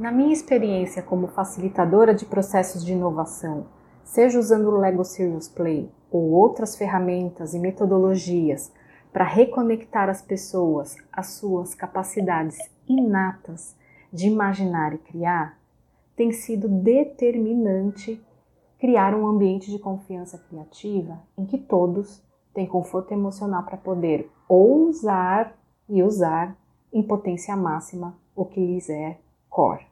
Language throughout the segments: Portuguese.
Na minha experiência como facilitadora de processos de inovação, seja usando o Lego Serious Play ou outras ferramentas e metodologias para reconectar as pessoas às suas capacidades inatas de imaginar e criar, tem sido determinante criar um ambiente de confiança criativa em que todos têm conforto emocional para poder ousar e usar em potência máxima o que lhes é core.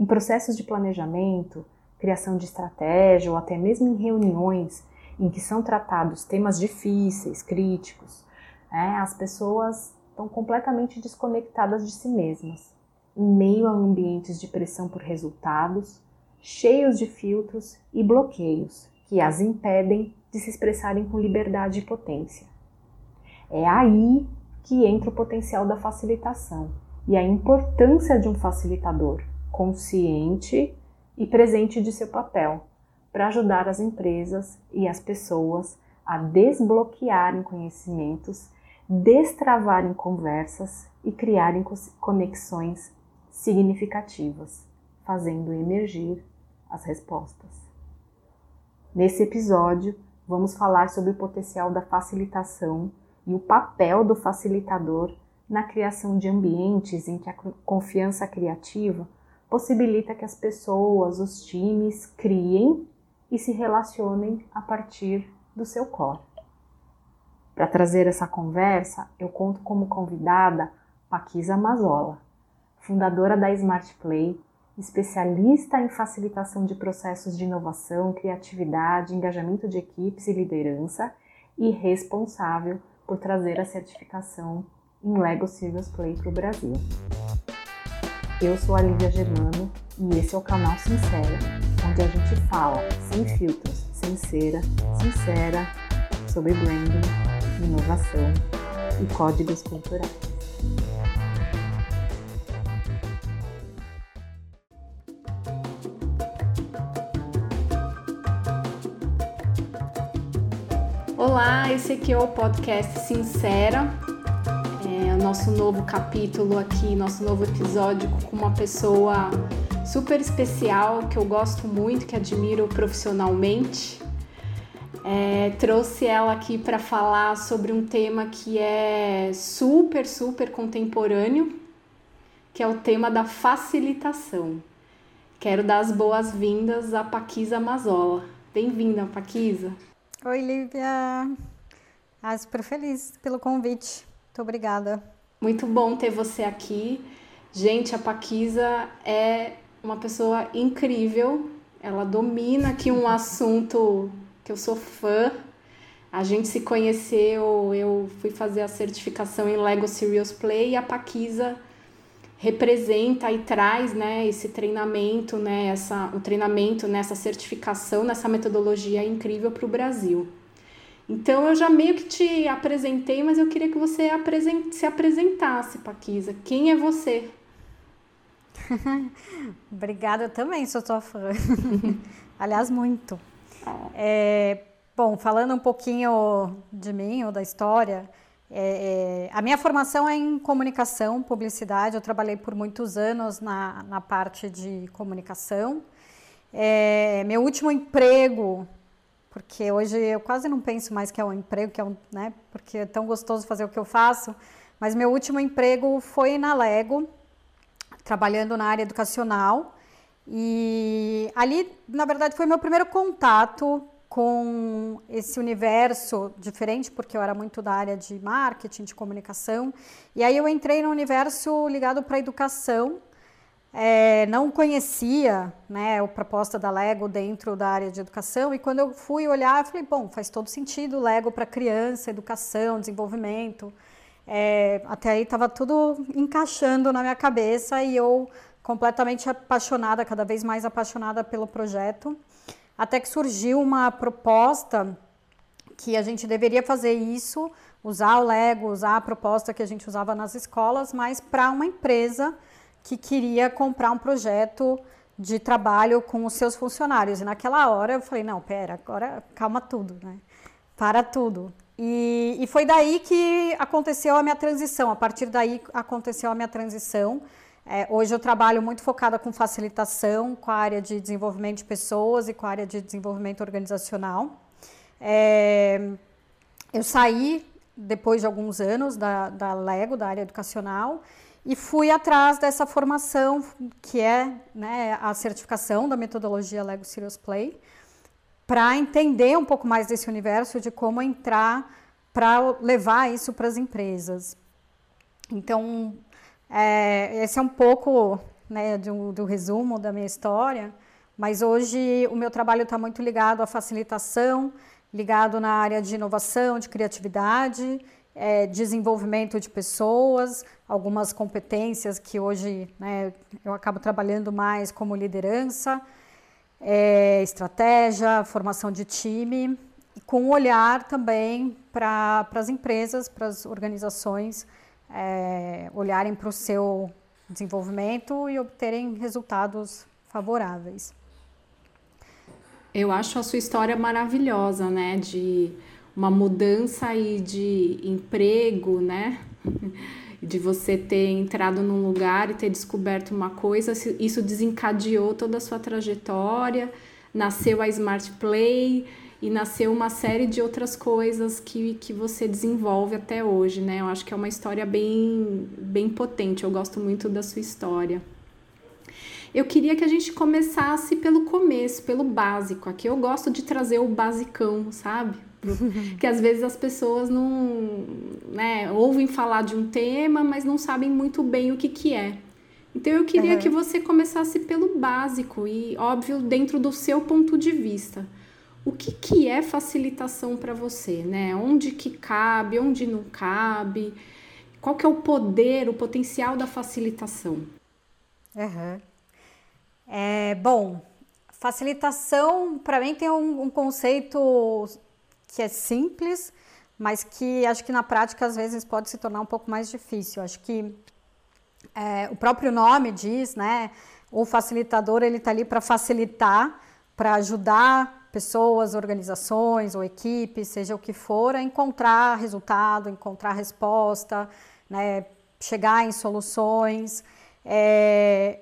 Em processos de planejamento, criação de estratégia ou até mesmo em reuniões em que são tratados temas difíceis, críticos, é, as pessoas estão completamente desconectadas de si mesmas, em meio a ambientes de pressão por resultados, cheios de filtros e bloqueios que as impedem de se expressarem com liberdade e potência. É aí que entra o potencial da facilitação e a importância de um facilitador consciente e presente de seu papel para ajudar as empresas e as pessoas a desbloquearem conhecimentos, destravarem conversas e criarem conexões significativas, fazendo emergir as respostas. Nesse episódio, vamos falar sobre o potencial da facilitação e o papel do facilitador na criação de ambientes em que a confiança criativa possibilita que as pessoas, os times criem e se relacionem a partir do seu core. Para trazer essa conversa, eu conto como convidada Paquisa Mazola, fundadora da Smart Play, especialista em facilitação de processos de inovação, criatividade, engajamento de equipes e liderança e responsável por trazer a certificação em Lego Serious Play para o Brasil. Eu sou a Lívia Germano e esse é o canal Sincera, onde a gente fala sem filtros, sem cera, sincera, sobre branding, inovação e códigos culturais. Olá, esse aqui é o podcast Sincera, nosso novo capítulo aqui, nosso novo episódio com uma pessoa super especial que eu gosto muito, que admiro profissionalmente. É, trouxe ela aqui para falar sobre um tema que é super, super contemporâneo, que é o tema da facilitação. Quero dar as boas-vindas à Paquisa Mazola. Bem-vinda, Paquisa. Oi, Lívia. Ah, super feliz pelo convite. Muito obrigada. Muito bom ter você aqui. Gente, a Paquisa é uma pessoa incrível. Ela domina aqui um assunto que eu sou fã. A gente se conheceu, eu fui fazer a certificação em Lego Serious Play e a Paquisa representa e traz, né, esse treinamento, né, essa, o treinamento, nessa certificação, nessa metodologia incrível para o Brasil. Então eu já meio que te apresentei, mas eu queria que você se apresentasse, Paquisa. Quem é você? Obrigada, eu também sou tua fã. Aliás, muito. É, bom, falando um pouquinho de mim ou da história, é, é, a minha formação é em comunicação, publicidade. Eu trabalhei por muitos anos na, na parte de comunicação. É, meu último emprego porque hoje eu quase não penso mais que é um emprego, que é um, né, porque é tão gostoso fazer o que eu faço, mas meu último emprego foi na Lego, trabalhando na área educacional, e ali, na verdade, foi meu primeiro contato com esse universo diferente, porque eu era muito da área de marketing, de comunicação, e aí eu entrei no universo ligado para a educação, é, não conhecia né, a proposta da Lego dentro da área de educação e quando eu fui olhar, eu falei, bom, faz todo sentido Lego para criança, educação, desenvolvimento. É, até aí estava tudo encaixando na minha cabeça e eu completamente apaixonada, cada vez mais apaixonada pelo projeto, até que surgiu uma proposta que a gente deveria fazer isso, usar o Lego, usar a proposta que a gente usava nas escolas, mas para uma empresa que queria comprar um projeto de trabalho com os seus funcionários. E naquela hora eu falei, não, pera, agora calma tudo, né? Para tudo. E, e foi daí que aconteceu a minha transição. A partir daí aconteceu a minha transição. É, hoje eu trabalho muito focada com facilitação, com a área de desenvolvimento de pessoas e com a área de desenvolvimento organizacional. É, eu saí depois de alguns anos da, da Lego, da área educacional, e fui atrás dessa formação que é né, a certificação da metodologia Lego Serious Play, para entender um pouco mais desse universo de como entrar para levar isso para as empresas. Então, é, esse é um pouco né, do, do resumo da minha história, mas hoje o meu trabalho está muito ligado à facilitação, ligado na área de inovação, de criatividade, é, desenvolvimento de pessoas, algumas competências que hoje né, eu acabo trabalhando mais como liderança, é, estratégia, formação de time, com olhar também para as empresas, para as organizações é, olharem para o seu desenvolvimento e obterem resultados favoráveis. Eu acho a sua história maravilhosa, né? De uma mudança aí de emprego, né? De você ter entrado num lugar e ter descoberto uma coisa, isso desencadeou toda a sua trajetória, nasceu a Smart Play e nasceu uma série de outras coisas que, que você desenvolve até hoje, né? Eu acho que é uma história bem, bem potente, eu gosto muito da sua história. Eu queria que a gente começasse pelo começo, pelo básico. Aqui eu gosto de trazer o basicão, sabe? Que às vezes as pessoas não né, ouvem falar de um tema, mas não sabem muito bem o que, que é. Então eu queria uhum. que você começasse pelo básico e, óbvio, dentro do seu ponto de vista. O que, que é facilitação para você, né? Onde que cabe, onde não cabe? Qual que é o poder, o potencial da facilitação? Uhum. É, bom, facilitação, para mim, tem um, um, conceito que é simples, mas que acho que na prática às vezes pode se tornar um pouco mais difícil. Acho que é, o próprio nome diz, né? O facilitador ele está ali para facilitar, para ajudar pessoas, organizações ou equipes, seja o que for, a encontrar resultado, encontrar resposta, né? chegar em soluções. É,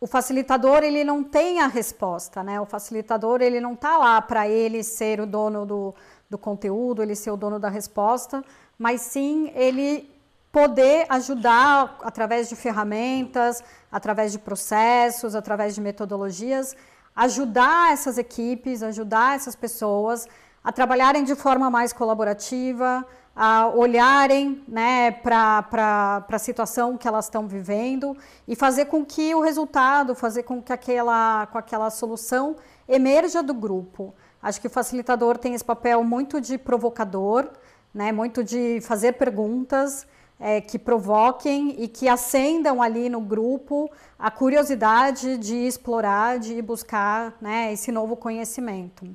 o facilitador ele não tem a resposta, né? O facilitador ele não está lá para ele ser o dono do, do conteúdo, ele ser o dono da resposta, mas sim ele poder ajudar através de ferramentas, através de processos, através de metodologias, ajudar essas equipes, ajudar essas pessoas a trabalharem de forma mais colaborativa, a olharem né, para a situação que elas estão vivendo e fazer com que o resultado, fazer com que aquela, com aquela solução emerja do grupo. Acho que o facilitador tem esse papel muito de provocador, né, muito de fazer perguntas é, que provoquem e que acendam ali no grupo a curiosidade de explorar, de buscar né, esse novo conhecimento.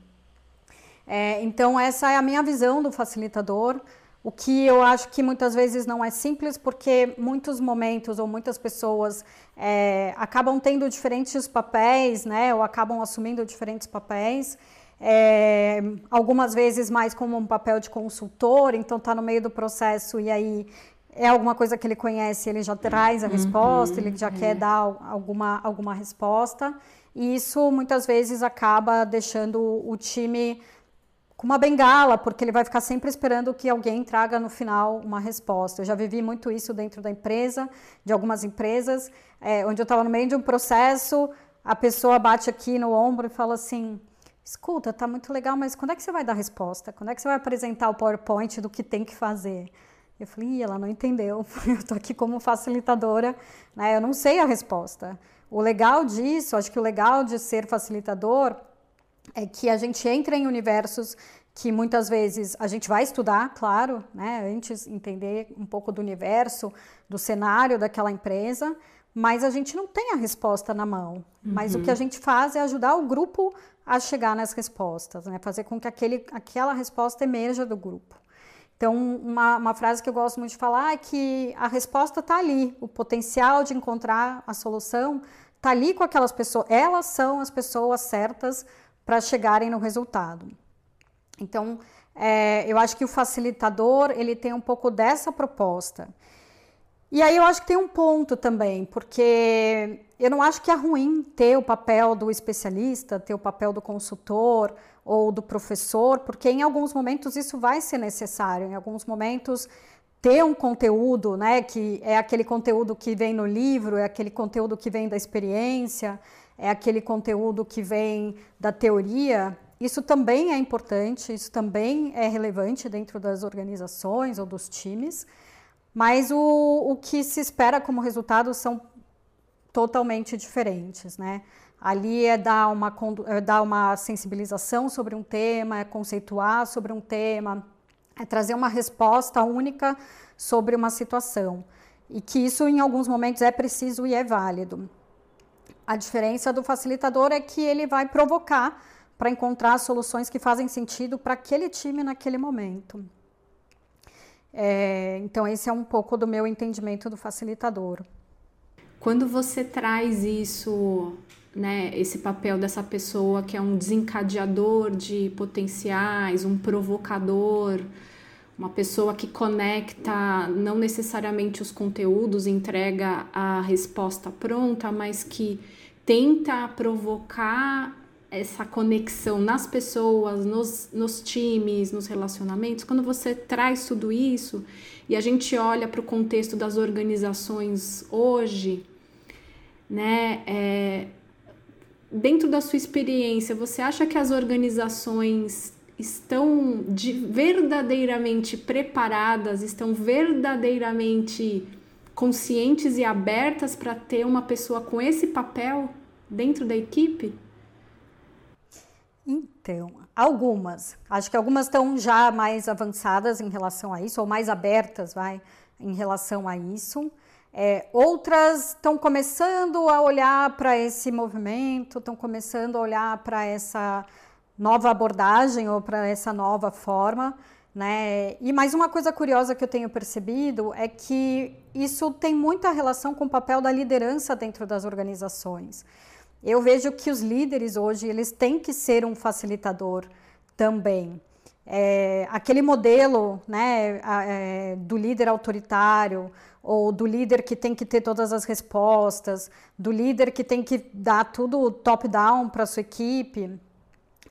É, então, essa é a minha visão do facilitador. O que eu acho que muitas vezes não é simples, porque muitos momentos ou muitas pessoas é, acabam tendo diferentes papéis, né? Ou acabam assumindo diferentes papéis. É, algumas vezes mais como um papel de consultor, então está no meio do processo e aí é alguma coisa que ele conhece, ele já traz a uhum, resposta, ele já é. quer dar alguma, alguma resposta. E isso muitas vezes acaba deixando o time com uma bengala, porque ele vai ficar sempre esperando que alguém traga no final uma resposta. Eu já vivi muito isso dentro da empresa, de algumas empresas, é, onde eu estava no meio de um processo, a pessoa bate aqui no ombro e fala assim: escuta, tá muito legal, mas quando é que você vai dar resposta? Quando é que você vai apresentar o PowerPoint do que tem que fazer? Eu falei, ela não entendeu, eu estou aqui como facilitadora, né? eu não sei a resposta. O legal disso, acho que o legal de ser facilitador é que a gente entra em universos que muitas vezes a gente vai estudar, claro, né, antes entender um pouco do universo, do cenário daquela empresa, mas a gente não tem a resposta na mão. Uhum. Mas o que a uhum. gente faz é ajudar o grupo a chegar nas respostas, né, fazer com que aquele, aquela resposta emerja do grupo. Então, uma, uma frase que eu gosto muito de falar é que a resposta está ali, o potencial de encontrar a solução está ali com aquelas pessoas, elas são as pessoas certas para chegarem no resultado. Então, é, eu acho que o facilitador ele tem um pouco dessa proposta. E aí eu acho que tem um ponto também, porque eu não acho que é ruim ter o papel do especialista, ter o papel do consultor ou do professor, porque em alguns momentos isso vai ser necessário, em alguns momentos ter um conteúdo, né, que é aquele conteúdo que vem no livro, é aquele conteúdo que vem da experiência, é aquele conteúdo que vem da teoria, isso também é importante, isso também é relevante dentro das organizações ou dos times. Mas o, o que se espera como resultado são totalmente diferentes, né? Ali é dar uma, é dar uma sensibilização sobre um tema, é conceituar sobre um tema, é trazer uma resposta única sobre uma situação. E que isso, em alguns momentos, é preciso e é válido. A diferença do facilitador é que ele vai provocar para encontrar soluções que fazem sentido para aquele time naquele momento. É, então, esse é um pouco do meu entendimento do facilitador. Quando você traz isso, né, esse papel dessa pessoa que é um desencadeador de potenciais, um provocador, uma pessoa que conecta não necessariamente os conteúdos, entrega a resposta pronta, mas que tenta provocar essa conexão nas pessoas, nos, nos times, nos relacionamentos, quando você traz tudo isso e a gente olha para o contexto das organizações hoje, né? É, dentro da sua experiência, você acha que as organizações estão de, verdadeiramente preparadas, estão verdadeiramente conscientes e abertas para ter uma pessoa com esse papel dentro da equipe? Algumas. Acho que algumas estão já mais avançadas em relação a isso, ou mais abertas, vai, em relação a isso. É, outras estão começando a olhar para esse movimento, estão começando a olhar para essa nova abordagem ou para essa nova forma. Né? E mais uma coisa curiosa que eu tenho percebido é que isso tem muita relação com o papel da liderança dentro das organizações. Eu vejo que os líderes hoje eles têm que ser um facilitador também. É, aquele modelo né, é, do líder autoritário ou do líder que tem que ter todas as respostas, do líder que tem que dar tudo top-down para sua equipe,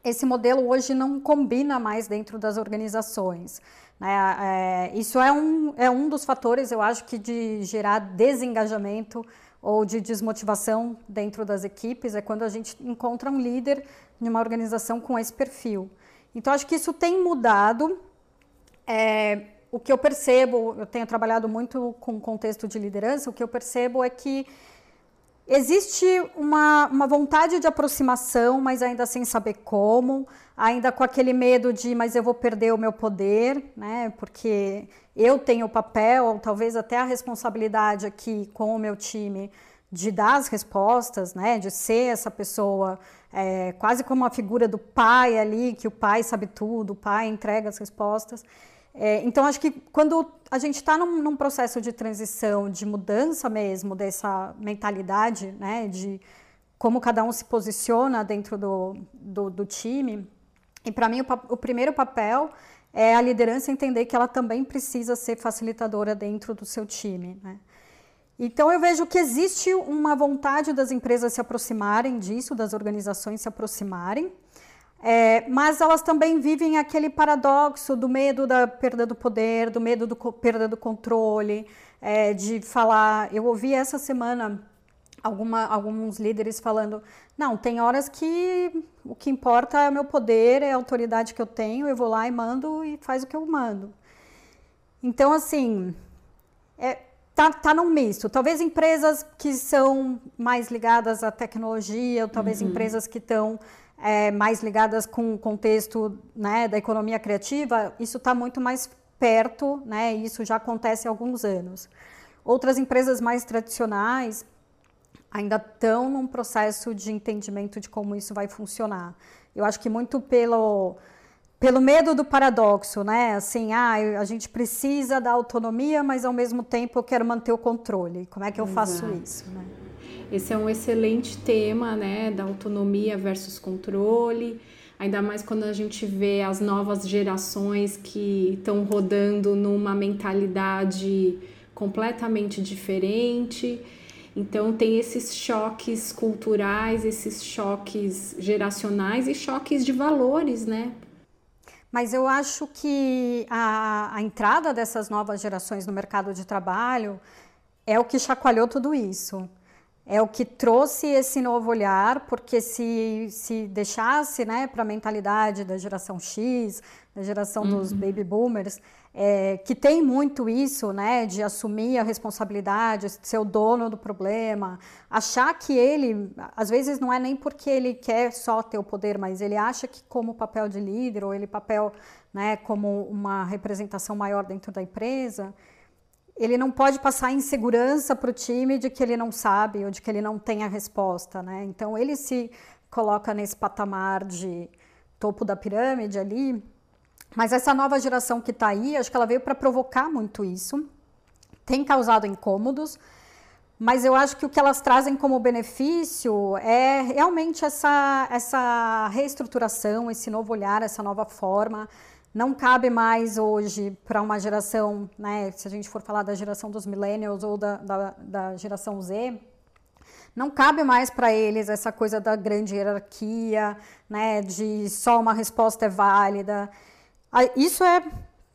esse modelo hoje não combina mais dentro das organizações. Né? É, isso é um, é um dos fatores, eu acho, que de gerar desengajamento ou de desmotivação dentro das equipes é quando a gente encontra um líder em uma organização com esse perfil. Então, acho que isso tem mudado. É, o que eu percebo, eu tenho trabalhado muito com contexto de liderança, o que eu percebo é que existe uma, uma vontade de aproximação, mas ainda sem saber como, ainda com aquele medo de, mas eu vou perder o meu poder, né? Porque eu tenho o papel, ou talvez até a responsabilidade aqui com o meu time de dar as respostas, né, de ser essa pessoa é, quase como a figura do pai ali, que o pai sabe tudo, o pai entrega as respostas. É, então, acho que quando a gente está num, num, processo de transição, de mudança mesmo dessa mentalidade, né, de como cada um se posiciona dentro do, do, do time, e para mim o, o primeiro papel é a liderança entender que ela também precisa ser facilitadora dentro do seu time. Né? Então eu vejo que existe uma vontade das empresas se aproximarem disso, das organizações se aproximarem, é, mas elas também vivem aquele paradoxo do medo da perda do poder, do medo da perda do controle, é, de falar. Eu ouvi essa semana alguma, alguns líderes falando: não, tem horas que o que importa é o meu poder, é a autoridade que eu tenho, eu vou lá e mando e faz o que eu mando. Então, assim, é, tá, tá num misto. Talvez empresas que são mais ligadas à tecnologia, ou talvez uhum. empresas que estão é, mais ligadas com o contexto né, da economia criativa, isso está muito mais perto, né, isso já acontece há alguns anos. Outras empresas mais tradicionais ainda estão num processo de entendimento de como isso vai funcionar. Eu acho que muito pelo pelo medo do paradoxo, né? Assim, ah, a gente precisa da autonomia, mas ao mesmo tempo eu quero manter o controle. Como é que eu faço isso? Né? Esse é um excelente tema, né? Da autonomia versus controle. Ainda mais quando a gente vê as novas gerações que estão rodando numa mentalidade completamente diferente. Então tem esses choques culturais, esses choques geracionais e choques de valores, né? Mas eu acho que a, a entrada dessas novas gerações no mercado de trabalho é o que chacoalhou tudo isso é o que trouxe esse novo olhar, porque se, se deixasse né, para a mentalidade da geração X, da geração uhum. dos baby boomers, é, que tem muito isso, né, de assumir a responsabilidade, ser o dono do problema, achar que ele, às vezes não é nem porque ele quer só ter o poder, mas ele acha que como papel de líder ou ele papel, né, como uma representação maior dentro da empresa, ele não pode passar insegurança para o time de que ele não sabe ou de que ele não tem a resposta, né? Então ele se coloca nesse patamar de topo da pirâmide ali. Mas essa nova geração que está aí, acho que ela veio para provocar muito isso. Tem causado incômodos, mas eu acho que o que elas trazem como benefício é realmente essa, essa reestruturação, esse novo olhar, essa nova forma não cabe mais hoje para uma geração, né, se a gente for falar da geração dos millennials ou da, da, da geração Z, não cabe mais para eles essa coisa da grande hierarquia, né, de só uma resposta é válida. Isso é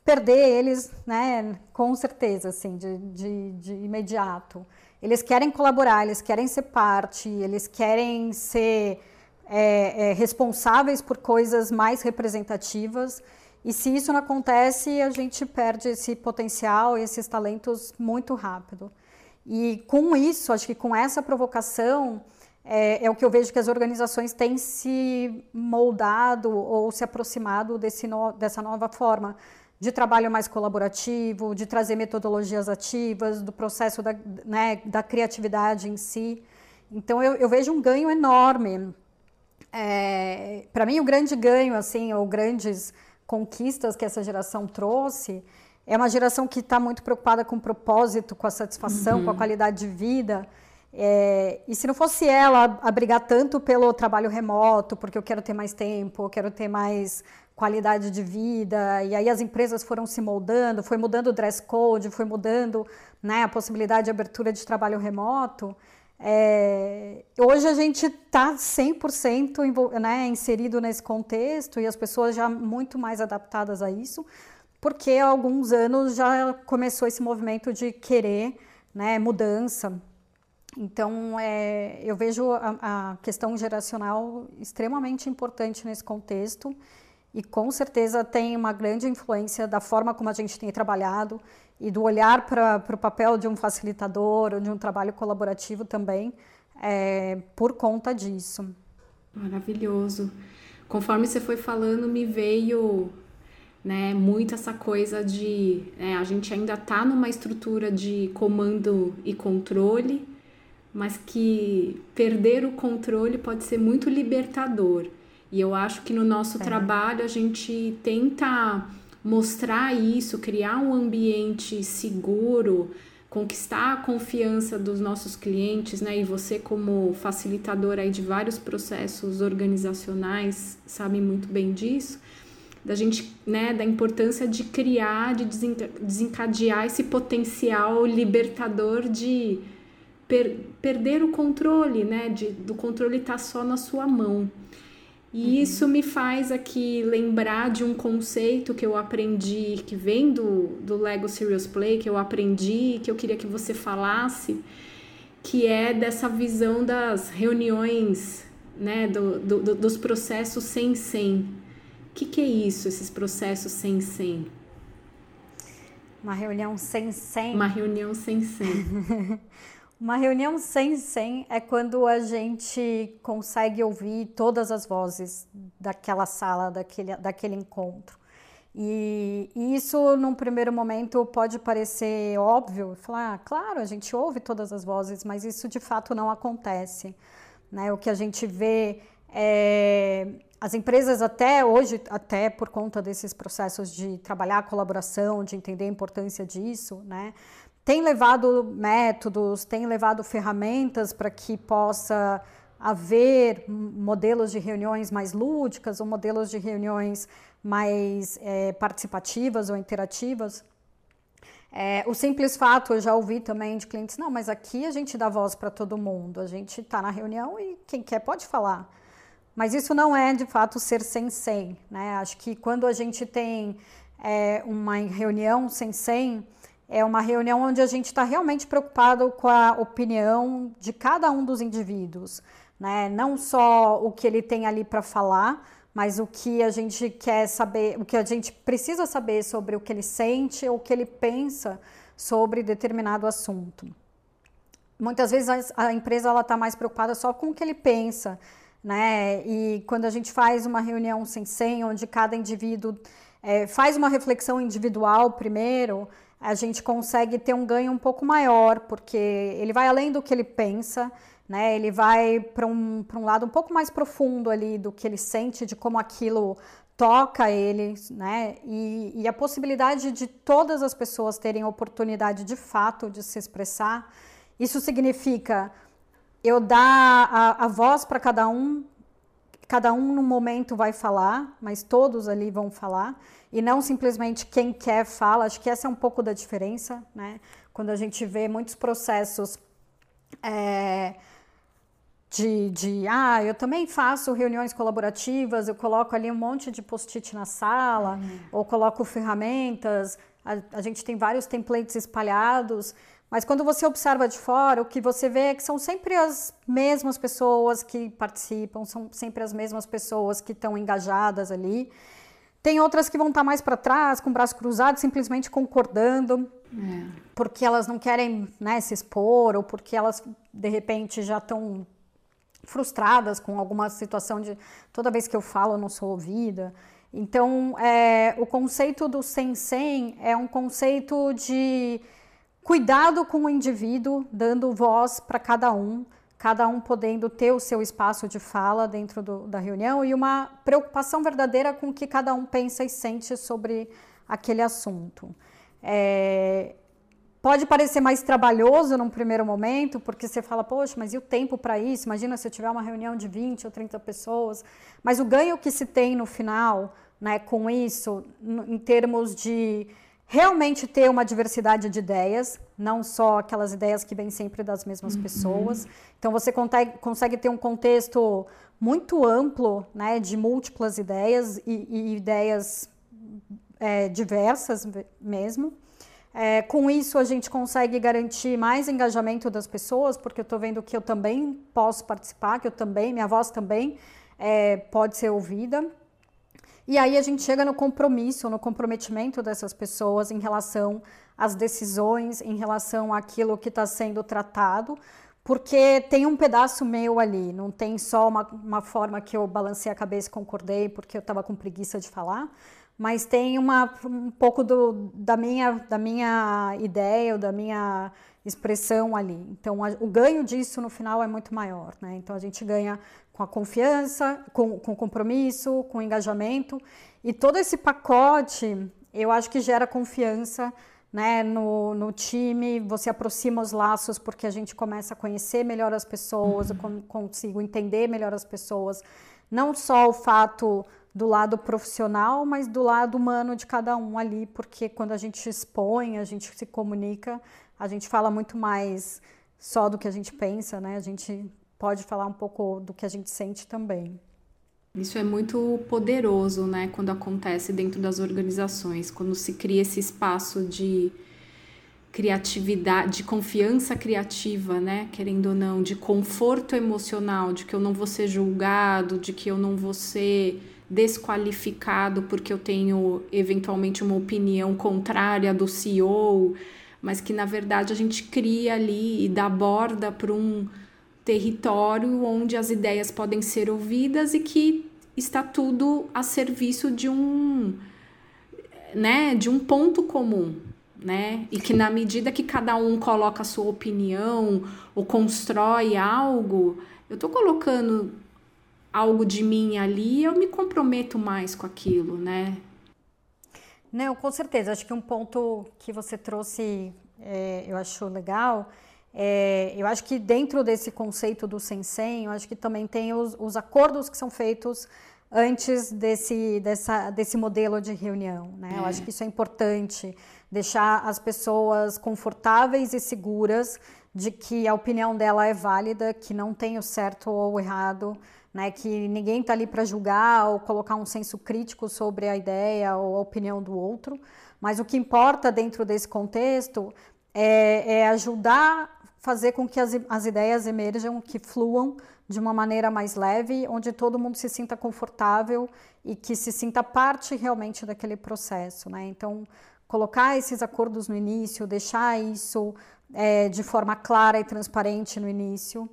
perder eles, né, com certeza, assim, de, de, de imediato. Eles querem colaborar, eles querem ser parte, eles querem ser é, é, responsáveis por coisas mais representativas e se isso não acontece, a gente perde esse potencial, esses talentos muito rápido. E com isso, acho que com essa provocação, é, é, o que eu vejo que as organizações têm se moldado ou se aproximado desse no, dessa nova forma de trabalho mais colaborativo, de trazer metodologias ativas, do processo da, né, da criatividade em si. Então, eu, eu vejo um ganho enorme. É, Para mim, o grande ganho, assim, ou grandes conquistas que essa geração trouxe, é uma geração que está muito preocupada com o propósito, com a satisfação, uhum. com a uhum. qualidade de vida. É, e se não fosse ela abrigar tanto pelo trabalho remoto, porque eu quero ter mais tempo, eu quero ter mais qualidade de vida, e aí as empresas foram se moldando, foi mudando o dress code, foi mudando né, a possibilidade de abertura de trabalho remoto. É, hoje a gente está 100% né, inserido nesse contexto e as pessoas já muito mais adaptadas a isso, porque há alguns anos já começou esse movimento de querer né, mudança. Então, é, eu vejo a, a questão geracional extremamente importante nesse contexto e com certeza tem uma grande influência da forma como a gente tem trabalhado e do olhar para o papel de um facilitador ou de um trabalho colaborativo também é, por conta disso. Maravilhoso. Conforme você foi falando, me veio né, muito essa coisa de é, a gente ainda está numa estrutura de comando e controle, mas que perder o controle pode ser muito libertador. E eu acho que no nosso é. trabalho a gente tenta mostrar isso, criar um ambiente seguro, conquistar a confiança dos nossos clientes, né? E você como facilitador aí de vários processos organizacionais sabe muito bem disso, da gente, né, da importância de criar, de desencadear esse potencial libertador de per perder o controle, né, de, do controle estar tá só na sua mão. E uhum. isso me faz aqui lembrar de um conceito que eu aprendi, que vem do, do Lego Serious Play, que eu aprendi, que eu queria que você falasse, que é dessa visão das reuniões, né, do, do, dos processos sem sem. O que, que é isso, esses processos sem sem? Uma reunião sem sem? Uma reunião sem sem. Uma reunião sem sem é quando a gente consegue ouvir todas as vozes daquela sala, daquele, daquele encontro. E, e isso, num primeiro momento, pode parecer óbvio, falar, ah, claro, a gente ouve todas as vozes, mas isso de fato não acontece. Né? O que a gente vê é as empresas até hoje, até por conta desses processos de trabalhar a colaboração, de entender a importância disso, né? Tem levado métodos, tem levado ferramentas para que possa haver modelos de reuniões mais lúdicas ou modelos de reuniões mais é, participativas ou interativas. É, o simples fato, eu já ouvi também de clientes, não, mas aqui a gente dá voz para todo mundo, a gente está na reunião e quem quer pode falar. Mas isso não é de fato ser sensei, né? Acho que quando a gente tem é, uma reunião sensei, é uma reunião onde a gente está realmente preocupado com a opinião de cada um dos indivíduos, né? Não só o que ele tem ali para falar, mas o que a gente quer saber, o que a gente precisa saber sobre o que ele sente ou o que ele pensa sobre determinado assunto. Muitas vezes a, empresa ela está mais preocupada só com o que ele pensa, né? E quando a gente faz uma reunião sem senha, onde cada indivíduo é, faz uma reflexão individual primeiro, a gente consegue ter um ganho um pouco maior, porque ele vai além do que ele pensa né? Ele vai para um, um lado um pouco mais profundo ali do que ele sente, de como aquilo toca ele, né? E, e, a possibilidade de todas as pessoas terem oportunidade de fato de se expressar. Isso significa eu dar a, a voz para cada um, cada um no momento vai falar, mas todos ali vão falar, e não simplesmente quem quer fala. Acho que essa é um pouco da diferença, né? Quando a gente vê muitos processos. É, de, de, ah, eu também faço reuniões colaborativas, eu coloco ali um monte de post-it na sala, uhum. ou coloco ferramentas, a, a, gente tem vários templates espalhados, mas quando você observa de fora, o que você vê é que são sempre as mesmas pessoas que participam, são sempre as mesmas pessoas que estão engajadas ali. Tem outras que vão estar mais para trás, com o braço cruzado, simplesmente concordando, é. porque elas não querem né, se expor, ou porque elas, de repente, já estão frustradas com alguma situação de toda vez que eu falo eu não sou ouvida. Então, é, o conceito do sem-sem é um conceito de cuidado com o indivíduo, dando voz para cada um, cada um podendo ter o seu espaço de fala dentro do, da reunião e uma preocupação verdadeira com o que cada um pensa e sente sobre aquele assunto. É, Pode parecer mais trabalhoso num primeiro momento, porque você fala, poxa, mas e o tempo para isso? Imagina se eu tiver uma reunião de 20 ou 30 pessoas. Mas o ganho que se tem no final, né, com isso, em termos de realmente ter uma diversidade de ideias, não só aquelas ideias que vêm sempre das mesmas uhum. pessoas. Então você consegue, consegue ter um contexto muito amplo, né, de múltiplas ideias e, e ideias é, diversas mesmo. É, com isso, a gente consegue garantir mais engajamento das pessoas, porque eu estou vendo que eu também posso participar, que eu também, minha voz também é, pode ser ouvida. E aí a gente chega no compromisso, no comprometimento dessas pessoas em relação às decisões, em relação àquilo que está sendo tratado, porque tem um pedaço meu ali, não tem só uma, uma forma que eu balancei a cabeça e concordei porque eu estava com preguiça de falar, mas tem uma, um pouco do, da, minha, da minha ideia ou da minha expressão ali. Então, a, o ganho disso no final é muito maior. Né? Então, a gente ganha com a confiança, com, com compromisso, com engajamento. E todo esse pacote, eu acho que gera confiança né, no, no time, você aproxima os laços porque a gente começa a conhecer melhor as pessoas, eu consigo entender melhor as pessoas. Não só o fato do lado profissional, mas do lado humano de cada um ali, porque quando a gente expõe, a gente se comunica, a gente fala muito mais só do que a gente pensa, né? A gente pode falar um pouco do que a gente sente também. Isso é muito poderoso, né, quando acontece dentro das organizações, quando se cria esse espaço de criatividade, de confiança criativa, né, querendo ou não, de conforto emocional, de que eu não vou ser julgado, de que eu não vou ser desqualificado porque eu tenho eventualmente uma opinião contrária do CEO, mas que na verdade a gente cria ali e dá borda para um território onde as ideias podem ser ouvidas e que está tudo a serviço de um né, de um ponto comum, né? E que na medida que cada um coloca a sua opinião ou constrói algo, eu estou colocando algo de mim ali, eu me comprometo mais com aquilo, né? Não, com certeza. Acho que um ponto que você trouxe, é, eu acho legal, é, eu acho que dentro desse conceito do sensei, eu acho que também tem os, os acordos que são feitos antes desse, dessa, desse modelo de reunião. Né? É. Eu acho que isso é importante deixar as pessoas confortáveis e seguras de que a opinião dela é válida, que não tem o certo ou o errado, né, que ninguém está ali para julgar ou colocar um senso crítico sobre a ideia ou a opinião do outro, mas o que importa dentro desse contexto é, é ajudar fazer com que as, as ideias emerjam, que fluam de uma maneira mais leve, onde todo mundo se sinta confortável e que se sinta parte realmente daquele processo, né? Então, colocar esses acordos no início, deixar isso é, de forma clara e transparente no início,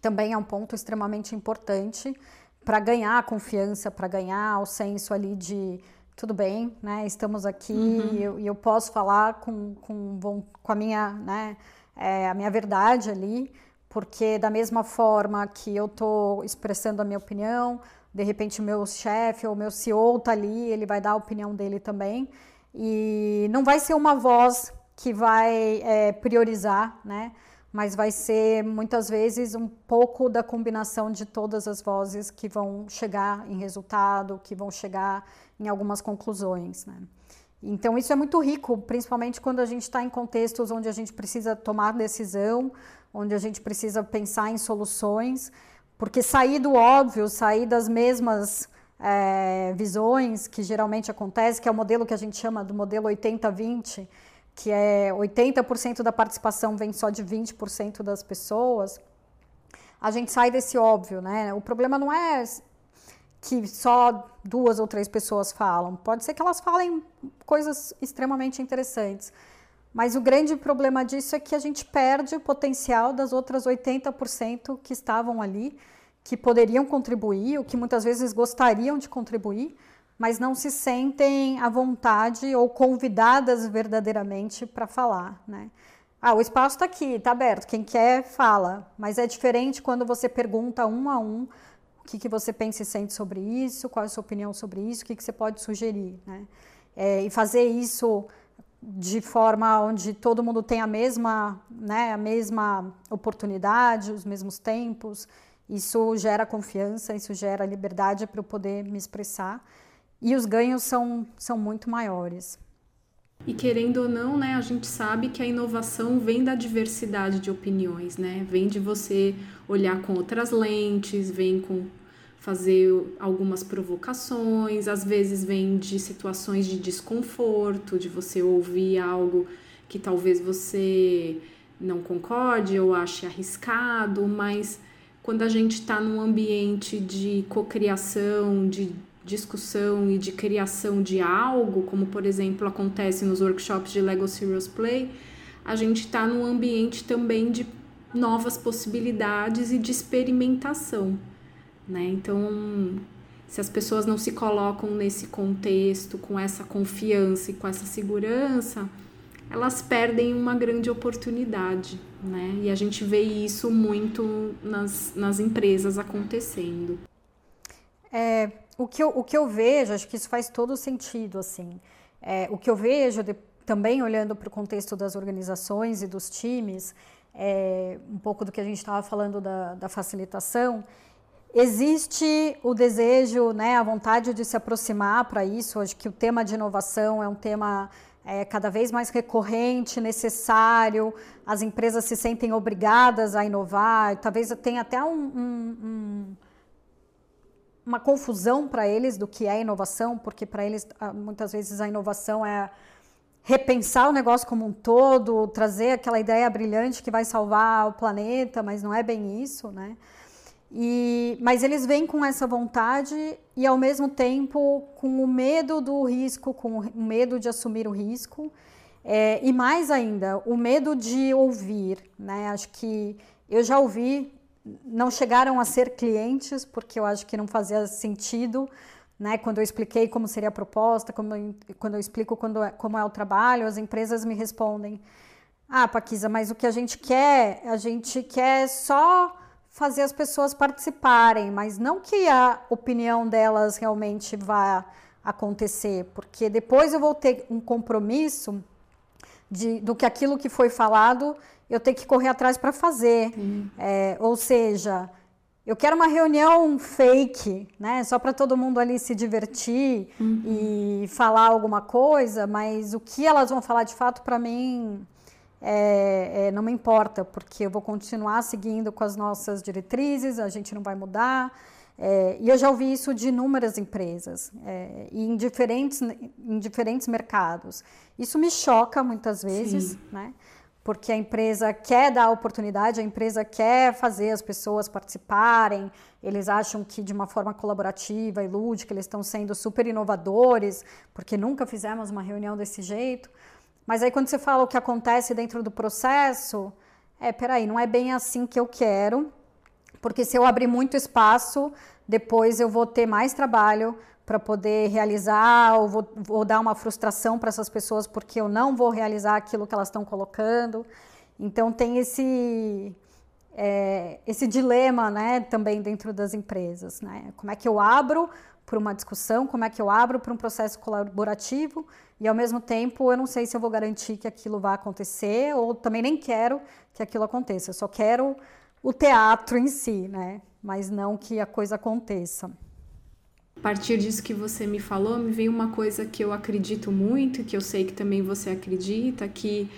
também é um ponto extremamente importante para ganhar a confiança, para ganhar o senso ali de tudo bem, né? Estamos aqui uhum. e eu, eu, posso falar com, com, com a minha, né? É, a minha verdade ali, porque da mesma forma que eu estou expressando a minha opinião, de repente o meu chefe ou o meu CEO está ali, ele vai dar a opinião dele também. E não vai ser uma voz que vai é, priorizar, né? Mas vai ser muitas vezes um pouco da combinação de todas as vozes que vão chegar em resultado, que vão chegar em algumas conclusões, né? Então isso é muito rico, principalmente quando a gente está em contextos onde a gente precisa tomar decisão, onde a gente precisa pensar em soluções, porque sair do óbvio, sair das mesmas é, visões que geralmente acontece, que é o modelo que a gente chama do modelo 80-20, que é 80% da participação vem só de 20% das pessoas, a gente sai desse óbvio, né? O problema não é que só duas ou três pessoas falam, pode ser que elas falem coisas extremamente interessantes. Mas o grande problema disso é que a gente perde o potencial das outras 80% que estavam ali, que poderiam contribuir, ou que muitas vezes gostariam de contribuir, mas não se sentem à vontade ou convidadas verdadeiramente para falar, né? Ah, o espaço está aqui, está aberto, quem quer fala, mas é diferente quando você pergunta um a um o que, que você pensa e sente sobre isso, qual é a sua opinião sobre isso, o que, que você pode sugerir, né? É, e fazer isso de forma onde todo mundo tem a mesma, né, a mesma oportunidade, os mesmos tempos, isso gera confiança, isso gera liberdade para eu poder me expressar e os ganhos são, são muito maiores. E querendo ou não, né, a gente sabe que a inovação vem da diversidade de opiniões, né? Vem de você olhar com outras lentes, vem com fazer algumas provocações, às vezes vem de situações de desconforto, de você ouvir algo que talvez você não concorde ou ache arriscado, mas quando a gente está num ambiente de cocriação, de discussão e de criação de algo, como por exemplo acontece nos workshops de Lego Serious Play, a gente está num ambiente também de novas possibilidades e de experimentação, né? Então, se as pessoas não se colocam nesse contexto, com essa confiança e com essa segurança, elas perdem uma grande oportunidade, né? E a gente vê isso muito nas, nas empresas acontecendo. É, o, que eu, o que eu vejo, acho que isso faz todo sentido, assim. É, o que eu vejo, de, também olhando para o contexto das organizações e dos times, é, um pouco do que a gente estava falando da, da facilitação, Existe o desejo, né, a vontade de se aproximar para isso. Acho que o tema de inovação é um tema é, cada vez mais recorrente, necessário. As empresas se sentem obrigadas a inovar. Talvez tenha até um, um, um, uma confusão para eles do que é inovação, porque para eles muitas vezes a inovação é repensar o negócio como um todo, trazer aquela ideia brilhante que vai salvar o planeta, mas não é bem isso, né? E, mas eles vêm com essa vontade e, ao mesmo tempo, com o medo do risco, com o medo de assumir o risco. É, e mais ainda, o medo de ouvir. Né? Acho que eu já ouvi, não chegaram a ser clientes, porque eu acho que não fazia sentido. Né? Quando eu expliquei como seria a proposta, como eu, quando eu explico quando é, como é o trabalho, as empresas me respondem: Ah, Paquisa, mas o que a gente quer, a gente quer só fazer as pessoas participarem, mas não que a opinião delas realmente vá acontecer, porque depois eu vou ter um compromisso de, do que aquilo que foi falado eu tenho que correr atrás para fazer. É, ou seja, eu quero uma reunião fake, né? Só para todo mundo ali se divertir uhum. e falar alguma coisa, mas o que elas vão falar de fato para mim é, é, não me importa, porque eu vou continuar seguindo com as nossas diretrizes, a gente não vai mudar. É, e eu já ouvi isso de inúmeras empresas, é, em, diferentes, em diferentes mercados. Isso me choca muitas vezes, Sim. né? Porque a empresa quer dar oportunidade, a empresa quer fazer as pessoas participarem, eles acham que de uma forma colaborativa e lúdica eles estão sendo super inovadores, porque nunca fizemos uma reunião desse jeito. Mas aí quando você fala o que acontece dentro do processo, é, peraí, não é bem assim que eu quero, porque se eu abrir muito espaço, depois eu vou ter mais trabalho para poder realizar, ou vou, vou dar uma frustração para essas pessoas porque eu não vou realizar aquilo que elas estão colocando. Então tem esse é, esse dilema, né, também dentro das empresas, né? Como é que eu abro para uma discussão, como é que eu abro para um processo colaborativo e ao mesmo tempo eu não sei se eu vou garantir que aquilo vai acontecer ou também nem quero que aquilo aconteça. Eu só quero o teatro em si, né? Mas não que a coisa aconteça. A partir disso que você me falou, me veio uma coisa que eu acredito muito, que eu sei que também você acredita, que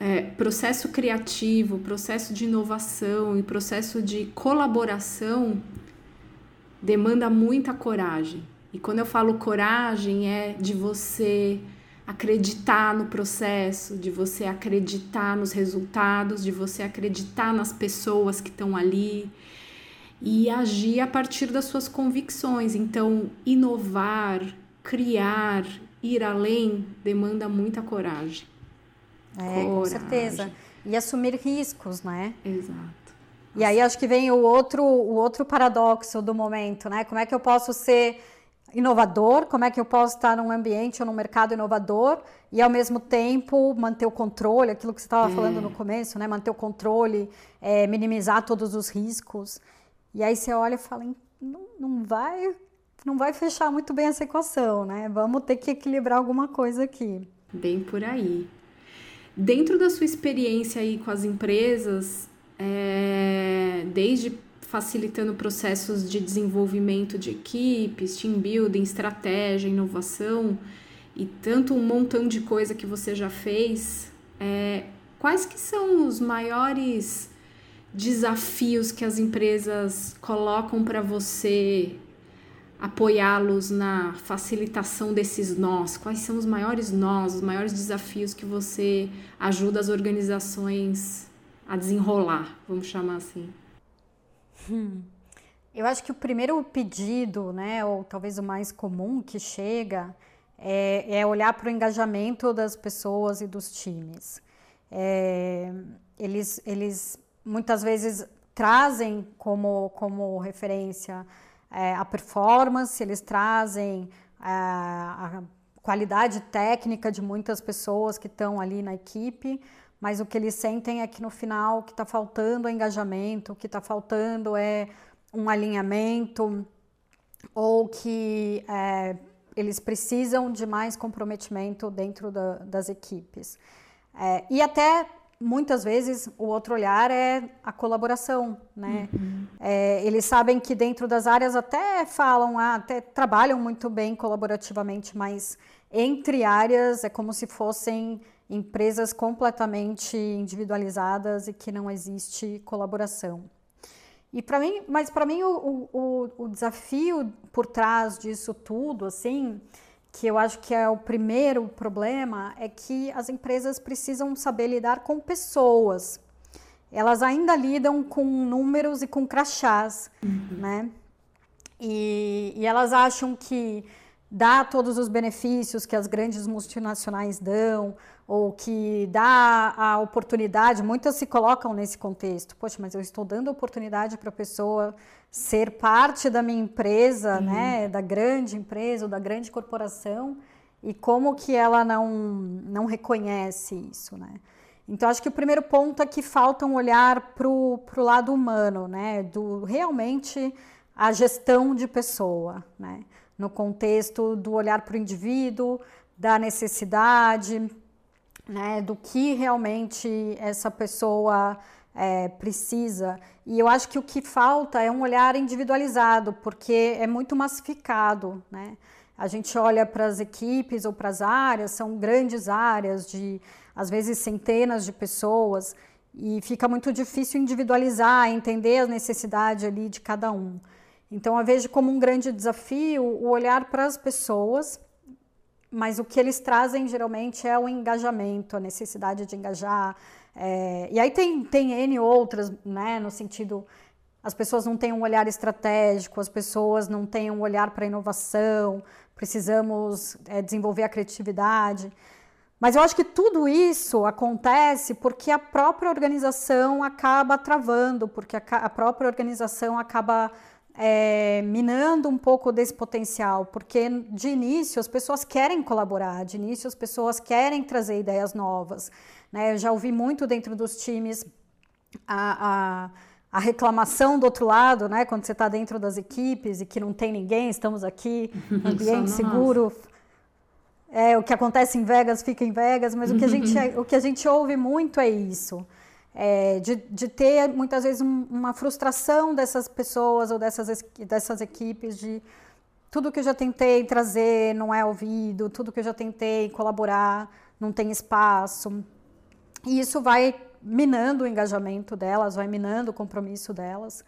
é, processo criativo, processo de inovação e processo de colaboração demanda muita coragem. E quando eu falo coragem, é de você acreditar no processo, de você acreditar nos resultados, de você acreditar nas pessoas que estão ali, e agir a partir das suas convicções. Então, inovar, criar, ir além demanda muita coragem. É, coragem. com certeza. E assumir riscos, né? Exato. E aí acho que vem o outro, o outro paradoxo do momento, né? Como é que eu posso ser inovador? Como é que eu posso estar num ambiente ou num mercado inovador e ao mesmo tempo manter o controle, aquilo que você estava é. falando no começo, né? Manter o controle, é, minimizar todos os riscos. E aí você olha e fala, não, não vai, não vai fechar muito bem essa equação, né? Vamos ter que equilibrar alguma coisa aqui. Bem por aí. Dentro da sua experiência aí com as empresas, é, desde facilitando processos de desenvolvimento de equipes, team building, estratégia, inovação e tanto um montão de coisa que você já fez, é, quais que são os maiores desafios que as empresas colocam para você apoiá-los na facilitação desses nós? Quais são os maiores nós, os maiores desafios que você ajuda as organizações a desenrolar, vamos chamar assim? Hum. Eu acho que o primeiro pedido, né, ou talvez o mais comum que chega, é, é olhar para o engajamento das pessoas e dos times. É, eles, eles muitas vezes trazem como, como referência é, a performance, eles trazem a, é, a qualidade técnica de muitas pessoas que estão ali na equipe, mas o que eles sentem é que no final o que está faltando é engajamento, o que está faltando é um alinhamento, ou que é, eles precisam de mais comprometimento dentro da, das equipes. É, e até muitas vezes o outro olhar é a colaboração, né? Uhum. É, eles sabem que dentro das áreas até falam, ah, até trabalham muito bem colaborativamente, mas entre áreas é como se fossem empresas completamente individualizadas e que não existe colaboração. E para mim, mas para mim o, o, o desafio por trás disso tudo, assim, que eu acho que é o primeiro problema, é que as empresas precisam saber lidar com pessoas. Elas ainda lidam com números e com crachás, uhum. né? E, e elas acham que dá todos os benefícios que as grandes multinacionais dão, ou que dá a oportunidade, muitas se colocam nesse contexto. Poxa, mas eu estou dando oportunidade para a pessoa ser parte da minha empresa, uhum. né, da grande empresa ou da grande corporação, e como que ela não, não reconhece isso, né? Então, acho que o primeiro ponto é que falta um olhar para o lado humano, né? Do realmente a gestão de pessoa, né? No contexto do olhar para o indivíduo, da necessidade, né? Do que realmente essa pessoa é, precisa. E eu acho que o que falta é um olhar individualizado, porque é muito massificado, né? A gente olha para as equipes ou para as áreas, são grandes áreas de, às vezes, centenas de pessoas, e fica muito difícil individualizar, entender a necessidade ali de cada um. Então, eu vejo como um grande desafio o olhar para as pessoas, mas o que eles trazem geralmente é o engajamento, a necessidade de engajar. É, e aí tem, tem N outras, né, no sentido as pessoas não têm um olhar estratégico, as pessoas não têm um olhar para inovação, precisamos é, desenvolver a criatividade. Mas eu acho que tudo isso acontece porque a própria organização acaba travando, porque a, a própria organização acaba é, minando um pouco desse potencial, porque de início as pessoas querem colaborar, de início as pessoas querem trazer ideias novas. Né? Eu já ouvi muito dentro dos times a, a a reclamação do outro lado, né? Quando você está dentro das equipes e que não tem ninguém, estamos aqui, ambiente seguro. É, o que acontece em Vegas fica em Vegas, mas o que a gente, o que a gente ouve muito é isso. É, de, de ter muitas vezes um, uma frustração dessas pessoas ou dessas, dessas equipes de tudo que eu já tentei trazer não é ouvido, tudo que eu já tentei colaborar não tem espaço. E isso vai minando o engajamento delas, vai minando o compromisso delas.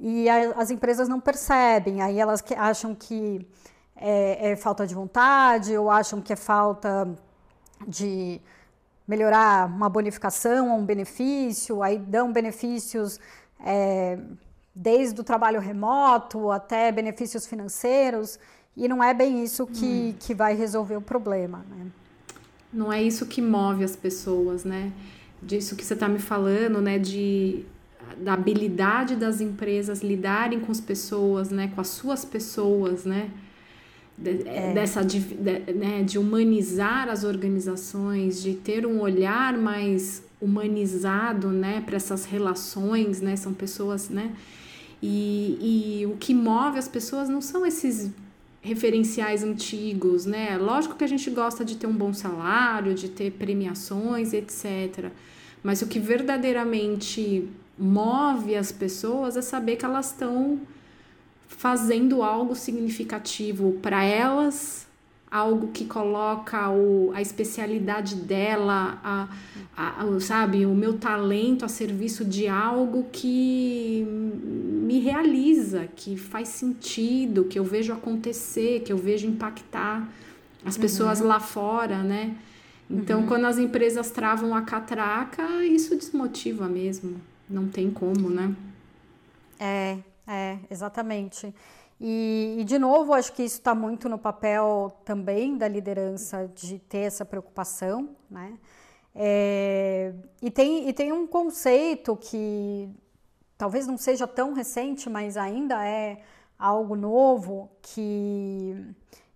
E a, as empresas não percebem, aí elas que, acham que é, é falta de vontade ou acham que é falta de melhorar uma bonificação ou um benefício, aí dão benefícios é, desde o trabalho remoto até benefícios financeiros, e não é bem isso que, hum. que vai resolver o problema. Né? Não é isso que move as pessoas, né? disso que você está me falando, né, de da habilidade das empresas lidarem com as pessoas, né, com as suas pessoas, né, de, é. dessa de, de, né, de humanizar as organizações, de ter um olhar mais humanizado, né, para essas relações, né, são pessoas, né, e, e o que move as pessoas não são esses referenciais antigos, né? Lógico que a gente gosta de ter um bom salário, de ter premiações, etc. Mas o que verdadeiramente move as pessoas é saber que elas estão fazendo algo significativo para elas, algo que coloca o, a especialidade dela, a, a, a, sabe, o meu talento a serviço de algo que me realiza, que faz sentido, que eu vejo acontecer, que eu vejo impactar as pessoas uhum. lá fora, né? Então, uhum. quando as empresas travam a catraca, isso desmotiva mesmo. Não tem como, né? É, é, exatamente. E, e, de novo, acho que isso está muito no papel também da liderança de ter essa preocupação, né? É, e, tem, e tem um conceito que talvez não seja tão recente, mas ainda é algo novo que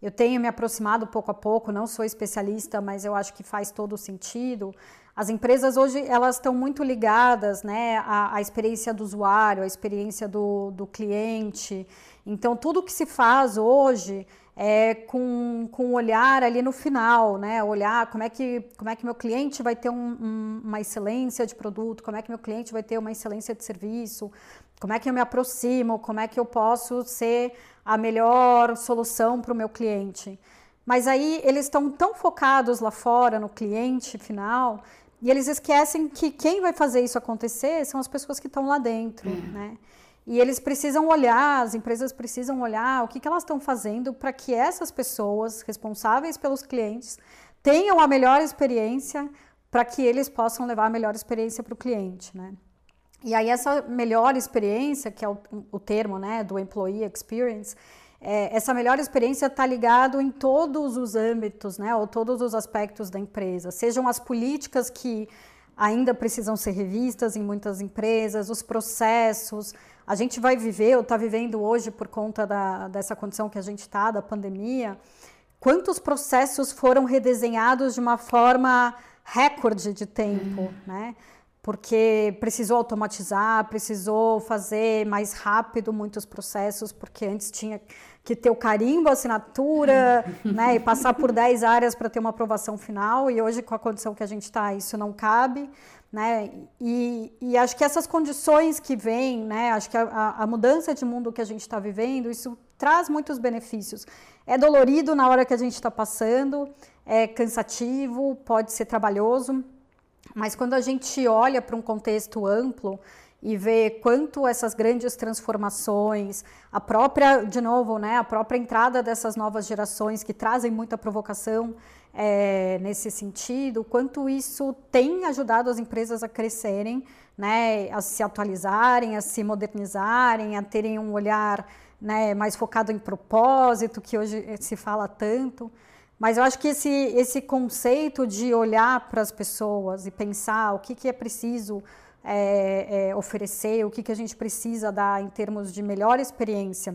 eu tenho me aproximado pouco a pouco, não sou especialista, mas eu acho que faz todo sentido. As empresas hoje elas estão muito ligadas né, à, à experiência do usuário, à experiência do, do cliente. Então, tudo que se faz hoje é com, com olhar ali no final, né? Olhar como é que, como é que meu cliente vai ter um, um, uma excelência de produto, como é que meu cliente vai ter uma excelência de serviço, como é que eu me aproximo, como é que eu posso ser a melhor solução para o meu cliente. Mas aí eles estão tão focados lá fora no cliente final e eles esquecem que quem vai fazer isso acontecer são as pessoas que estão lá dentro, é. né? E eles precisam olhar, as empresas precisam olhar o que, que elas estão fazendo para que essas pessoas responsáveis pelos clientes tenham a melhor experiência para que eles possam levar a melhor experiência para o cliente, né? E aí essa melhor experiência, que é o, o termo né, do employee experience, é, essa melhor experiência está ligado em todos os âmbitos, né, ou todos os aspectos da empresa, sejam as políticas que ainda precisam ser revistas em muitas empresas, os processos. A gente vai viver, ou está vivendo hoje por conta da, dessa condição que a gente está, da pandemia, quantos processos foram redesenhados de uma forma recorde de tempo, né? Porque precisou automatizar, precisou fazer mais rápido muitos processos, porque antes tinha que ter o carimbo, a assinatura, né, e passar por 10 áreas para ter uma aprovação final, e hoje com a condição que a gente está, isso não cabe, né? E, e, acho que essas condições que vêm, né? Acho que a, a mudança de mundo que a gente está vivendo, isso traz muitos benefícios. É dolorido na hora que a gente está passando, é cansativo, pode ser trabalhoso, mas quando a gente olha para um contexto amplo e vê quanto essas grandes transformações, a própria, de novo, né, a própria entrada dessas novas gerações que trazem muita provocação, é, nesse sentido, quanto isso tem ajudado as empresas a crescerem, né, a se atualizarem, a se modernizarem, a terem um olhar né, mais focado em propósito, que hoje se fala tanto. Mas eu acho que esse, esse conceito de olhar para as pessoas e pensar o que, que é preciso é, é, oferecer, o que, que a gente precisa dar em termos de melhor experiência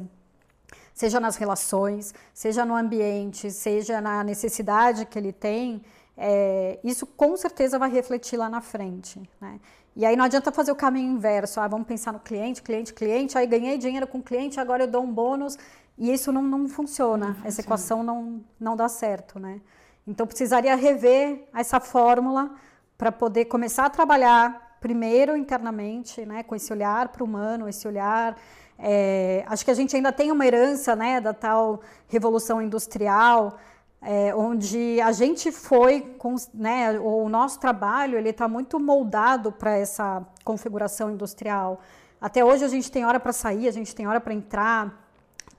seja nas relações, seja no ambiente, seja na necessidade que ele tem, é, isso com certeza vai refletir lá na frente. Né? E aí não adianta fazer o caminho inverso, ah, vamos pensar no cliente, cliente, cliente, aí ganhei dinheiro com o cliente, agora eu dou um bônus, e isso não, não funciona, não essa funciona. equação não, não dá certo. Né? Então precisaria rever essa fórmula para poder começar a trabalhar primeiro internamente, né, com esse olhar para o humano, esse olhar é, acho que a gente ainda tem uma herança né, da tal revolução industrial, é, onde a gente foi, com, né, o nosso trabalho ele está muito moldado para essa configuração industrial. Até hoje a gente tem hora para sair, a gente tem hora para entrar,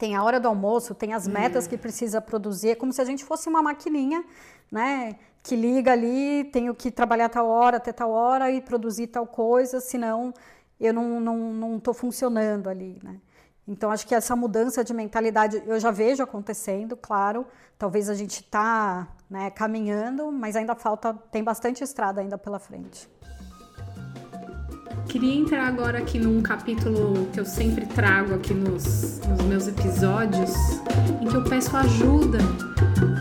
tem a hora do almoço, tem as metas que precisa produzir, é como se a gente fosse uma maquininha, né, que liga ali, tenho que trabalhar tal hora até tal hora e produzir tal coisa, senão eu não estou não, não funcionando ali, né? Então, acho que essa mudança de mentalidade eu já vejo acontecendo, claro. Talvez a gente está né, caminhando, mas ainda falta, tem bastante estrada ainda pela frente. Queria entrar agora aqui num capítulo que eu sempre trago aqui nos, nos meus episódios, em que eu peço ajuda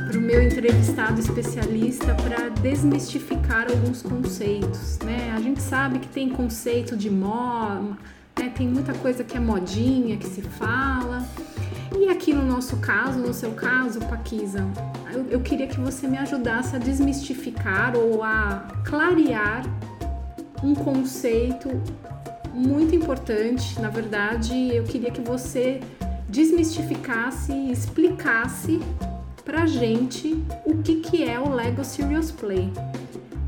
para o meu entrevistado especialista para desmistificar alguns conceitos. Né? A gente sabe que tem conceito de moda, né? tem muita coisa que é modinha, que se fala. E aqui no nosso caso, no seu caso, Paquisa, eu, eu queria que você me ajudasse a desmistificar ou a clarear um conceito muito importante. Na verdade, eu queria que você desmistificasse e explicasse pra gente o que, que é o Lego Serious Play.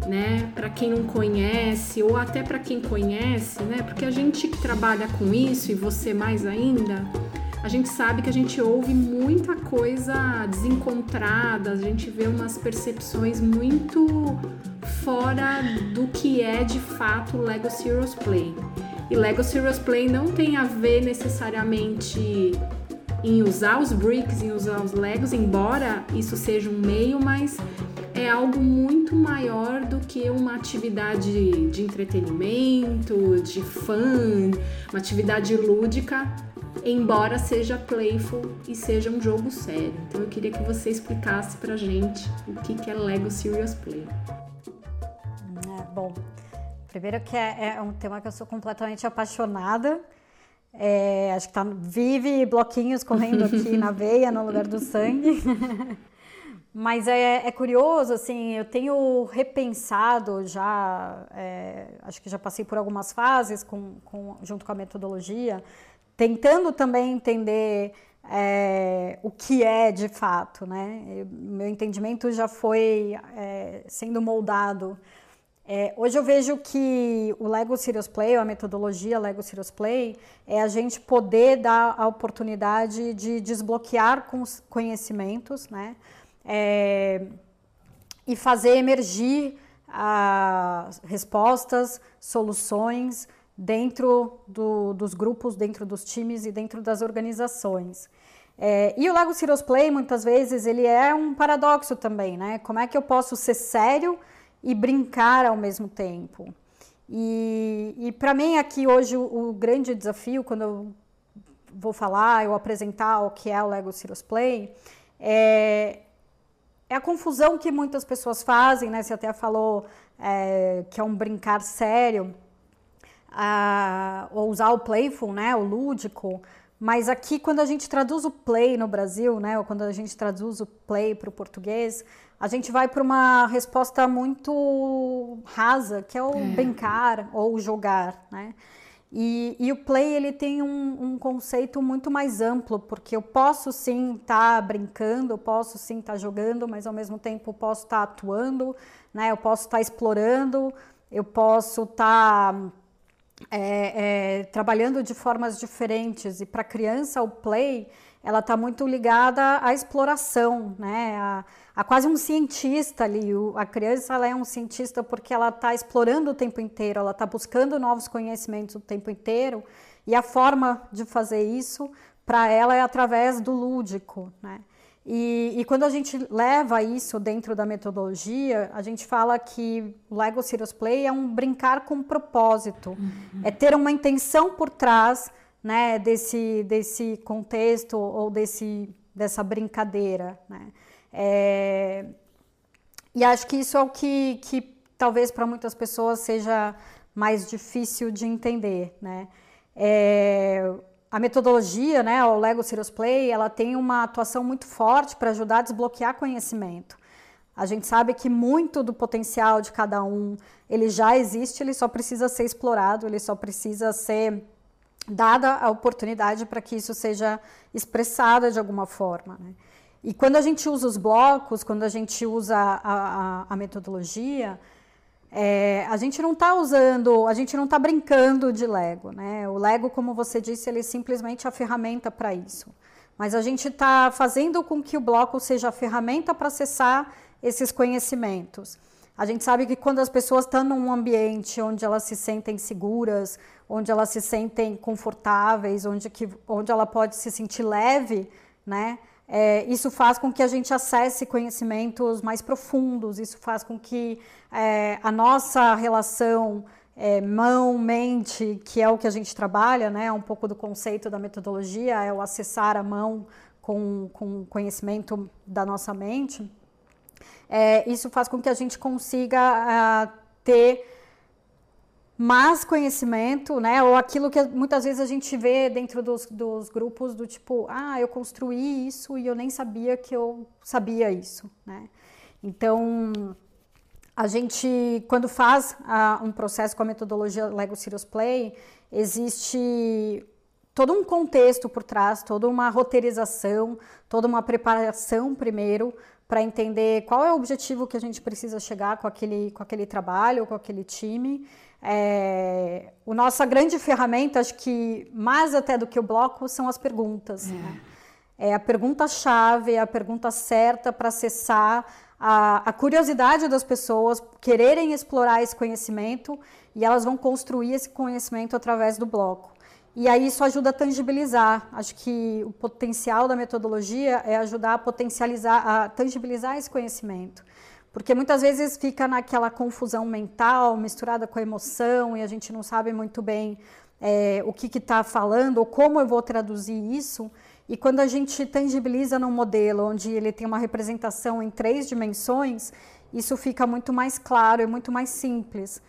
Né? Para quem não conhece ou até para quem conhece, né? Porque a gente que trabalha com isso e você mais ainda, a gente sabe que a gente ouve muita coisa desencontrada, a gente vê umas percepções muito fora do que é de fato Lego Serious Play. E Lego Serious Play não tem a ver necessariamente em usar os bricks, em usar os Legos, embora isso seja um meio, mas é algo muito maior do que uma atividade de entretenimento, de fã, uma atividade lúdica, embora seja playful e seja um jogo sério. Então eu queria que você explicasse pra gente o que é Lego Serious Play. É, bom, primeiro que é, é um tema que eu sou completamente apaixonada. É, acho que tá, vive bloquinhos correndo aqui na veia, no lugar do sangue. Mas é, é, curioso, assim, eu tenho repensado já, é, acho que já passei por algumas fases com, com, junto com a metodologia, tentando também entender é, o que é de fato, né? Eu, meu entendimento já foi é, sendo moldado é, hoje eu vejo que o Lego Serious Play, a metodologia Lego Serious Play, é a gente poder dar a oportunidade de desbloquear conhecimentos, né? E fazer emergir as respostas, soluções dentro do, dos grupos, dentro dos times e dentro das organizações. É, e o Lego Serious Play, muitas vezes, ele é um paradoxo também, né? Como é que eu posso ser sério e brincar ao mesmo tempo. E, e para mim aqui hoje o, o, grande desafio quando eu vou falar, eu apresentar o que é o Lego Serious Play, é, é a confusão que muitas pessoas fazem, né? Você até falou é, que é um brincar sério, ou usar o playful, né? O lúdico, Mas aqui, quando a gente traduz o play no Brasil, né, ou quando a gente traduz o play para o português, a gente vai para uma resposta muito rasa, que é o é. brincar ou jogar, né? E, e, o play ele tem um, um, conceito muito mais amplo, porque eu posso sim estar tá brincando, eu posso sim estar tá jogando, mas ao mesmo tempo eu posso estar tá atuando, né? eu posso estar tá explorando, eu posso estar tá, é, é, trabalhando de formas diferentes. E para criança, o play ela está muito ligada à exploração, né? A, a quase um cientista ali. O, a criança ela é um cientista porque ela está explorando o tempo inteiro, ela está buscando novos conhecimentos o tempo inteiro. E a forma de fazer isso para ela é através do lúdico, né? E, e, quando a gente leva isso dentro da metodologia, a gente fala que o Lego Serious Play é um brincar com propósito, uhum. é ter uma intenção por trás né, desse, desse contexto ou desse, dessa brincadeira. Né? É, e acho que isso é o que, que talvez para muitas pessoas seja mais difícil de entender. Né? É, a metodologia, né, o Lego Serious Play, ela tem uma atuação muito forte para ajudar a desbloquear conhecimento. A gente sabe que muito do potencial de cada um, ele já existe, ele só precisa ser explorado, ele só precisa ser dada a oportunidade para que isso seja expressado de alguma forma. Né? E quando a gente usa os blocos, quando a gente usa a, a, a metodologia, é, a gente não está usando, a gente não está brincando de Lego, né? O Lego, como você disse, ele é simplesmente a ferramenta para isso. Mas a gente está fazendo com que o bloco seja a ferramenta para acessar esses conhecimentos. A gente sabe que quando as pessoas estão num ambiente onde elas se sentem seguras, onde elas se sentem confortáveis, onde, que, onde ela pode se sentir leve, né? É, isso faz com que a gente acesse conhecimentos mais profundos, isso faz com que é, a nossa relação é, mão-mente, que é o que a gente trabalha, né, um pouco do conceito da metodologia, é o acessar a mão com, com conhecimento da nossa mente, é, isso faz com que a gente consiga a, ter mais conhecimento, né? Ou aquilo que muitas vezes a gente vê dentro dos, dos grupos do tipo, ah, eu construí isso e eu nem sabia que eu sabia isso, né? Então, a gente, quando faz um processo com a metodologia Lego Serious Play, existe todo um contexto por trás, toda uma roteirização, toda uma preparação primeiro para entender qual é o objetivo que a gente precisa chegar com aquele, com aquele trabalho, com aquele time é, a nossa grande ferramenta, acho que mais até do que o bloco, são as perguntas. É, né? é a pergunta-chave, é a pergunta certa para acessar a, a, curiosidade das pessoas, quererem explorar esse conhecimento e elas vão construir esse conhecimento através do bloco. E aí isso ajuda a tangibilizar. Acho que o potencial da metodologia é ajudar a potencializar, a tangibilizar esse conhecimento. Porque muitas vezes fica naquela confusão mental misturada com a emoção e a gente não sabe muito bem é, o que está falando ou como eu vou traduzir isso. E quando a gente tangibiliza num modelo onde ele tem uma representação em três dimensões, isso fica muito mais claro e muito mais simples.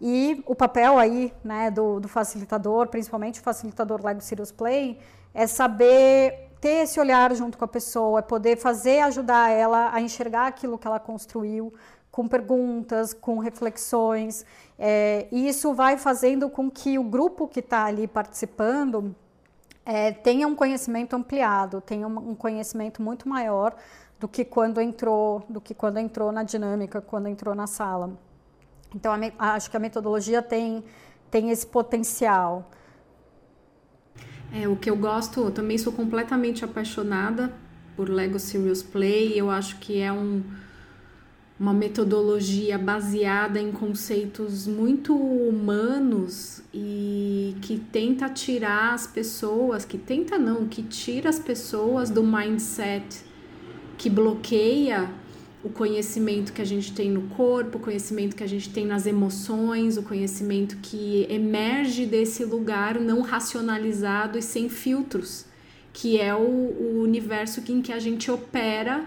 E o papel aí né, do, do facilitador, principalmente o facilitador Lego Serious Play, é saber ter esse olhar junto com a pessoa, é poder fazer, ajudar ela a enxergar aquilo que ela construiu, com perguntas, com reflexões. É, e isso vai fazendo com que o grupo que está ali participando é, tenha um conhecimento ampliado, tenha um, conhecimento muito maior do que quando entrou, do que quando entrou na dinâmica, quando entrou na sala. Então, acho que a metodologia tem, tem esse potencial. É, o que eu gosto, eu também sou completamente apaixonada por Lego Serious Play. Eu acho que é um, uma metodologia baseada em conceitos muito humanos e que tenta tirar as pessoas, que tenta não, que tira as pessoas do mindset que bloqueia o conhecimento que a gente tem no corpo, o conhecimento que a gente tem nas emoções, o conhecimento que emerge desse lugar não racionalizado e sem filtros, que é o, o universo em que a gente opera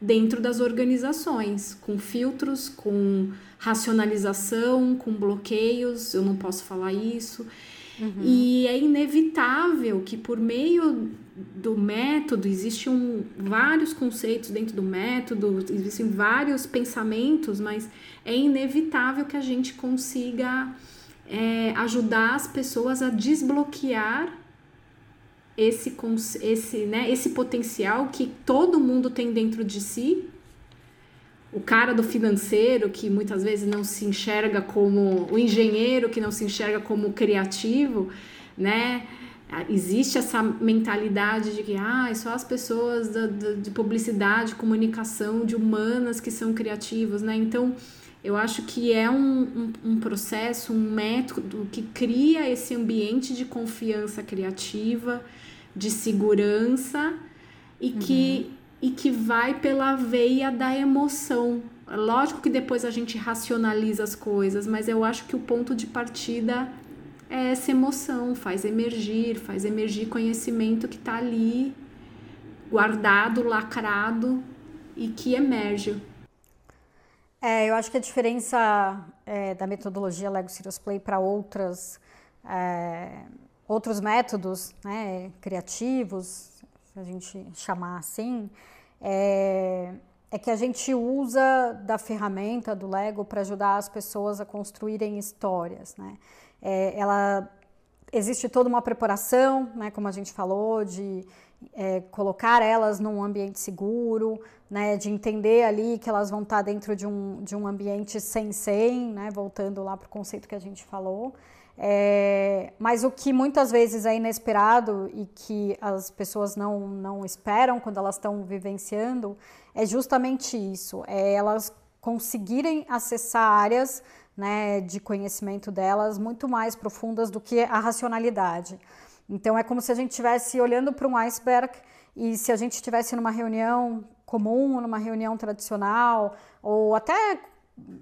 dentro das organizações, com filtros, com racionalização, com bloqueios, eu não posso falar isso. Uhum. E é inevitável que por meio do método existem um, vários conceitos dentro do método, existem vários pensamentos, mas é inevitável que a gente consiga é, ajudar as pessoas a desbloquear esse, esse, né, esse potencial que todo mundo tem dentro de si. O cara do financeiro que muitas vezes não se enxerga como o engenheiro que não se enxerga como criativo, né? Existe essa mentalidade de que ah, só as pessoas da, da, de publicidade, comunicação, de humanas que são criativos, né? Então, eu acho que é um, um, um, processo, um método que cria esse ambiente de confiança criativa, de segurança e, uhum. que, e que vai pela veia da emoção. Lógico que depois a gente racionaliza as coisas, mas eu acho que o ponto de partida é essa emoção, faz emergir, faz emergir conhecimento que está ali guardado, lacrado e que emerge. É, eu acho que a diferença é, da metodologia Lego Serious Play para outras é, outros métodos né, criativos, a gente chamar assim, é, é que a gente usa da ferramenta do Lego para ajudar as pessoas a construírem histórias. Né? É, ela existe toda uma preparação, né, como a gente falou, de é, colocar elas num ambiente seguro, né, de entender ali que elas vão estar dentro de um, de um ambiente sem sem, né, voltando lá para o conceito que a gente falou. É, mas o que muitas vezes é inesperado e que as pessoas não, não esperam quando elas estão vivenciando é justamente isso: é elas conseguirem acessar áreas né, de conhecimento delas muito mais profundas do que a racionalidade. Então é como se a gente estivesse olhando para um iceberg e se a gente estivesse numa reunião comum, numa reunião tradicional ou até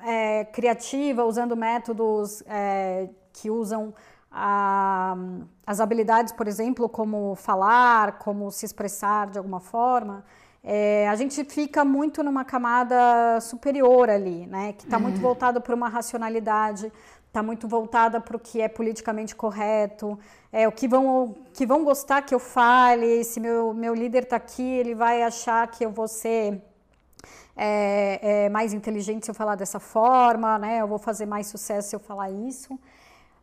é, criativa, usando métodos é, que usam a, as habilidades, por exemplo, como falar, como se expressar de alguma forma, é, a gente fica muito numa camada superior ali, né? Que está muito uhum. voltado para uma racionalidade, está muito voltada para o que é politicamente correto, é o que vão, que vão gostar que eu fale, se meu, meu líder está aqui, ele vai achar que eu vou ser é, é, mais inteligente se eu falar dessa forma, né? Eu vou fazer mais sucesso se eu falar isso.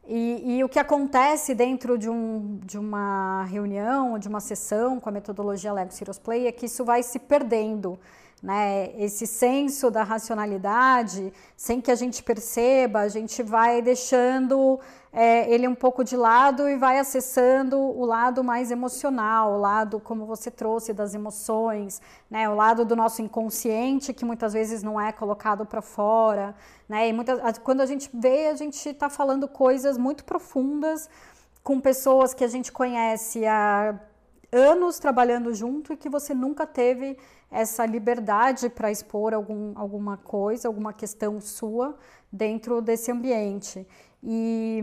E, e, o que acontece dentro de, um, de uma reunião, de uma sessão com a metodologia Lego Serious Play é que isso vai se perdendo. Né? Esse senso da racionalidade, sem que a gente perceba, a gente vai deixando é, ele um pouco de lado e vai acessando o lado mais emocional, o lado, como você trouxe, das emoções, né? o lado do nosso inconsciente, que muitas vezes não é colocado para fora. Né? E muitas, quando a gente vê, a gente está falando coisas muito profundas com pessoas que a gente conhece há anos trabalhando junto e que você nunca teve essa liberdade para expor algum, alguma coisa, alguma questão sua dentro desse ambiente. E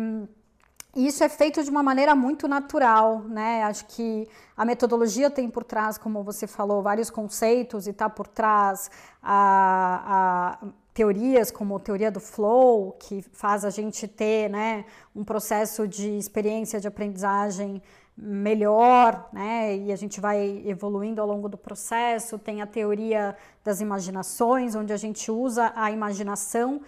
isso é feito de uma maneira muito natural, né? Acho que a metodologia tem por trás, como você falou, vários conceitos e está por trás a, a, teorias como a teoria do flow, que faz a gente ter né, um processo de experiência de aprendizagem melhor, né? E a gente vai evoluindo ao longo do processo. Tem a teoria das imaginações, onde a gente usa a imaginação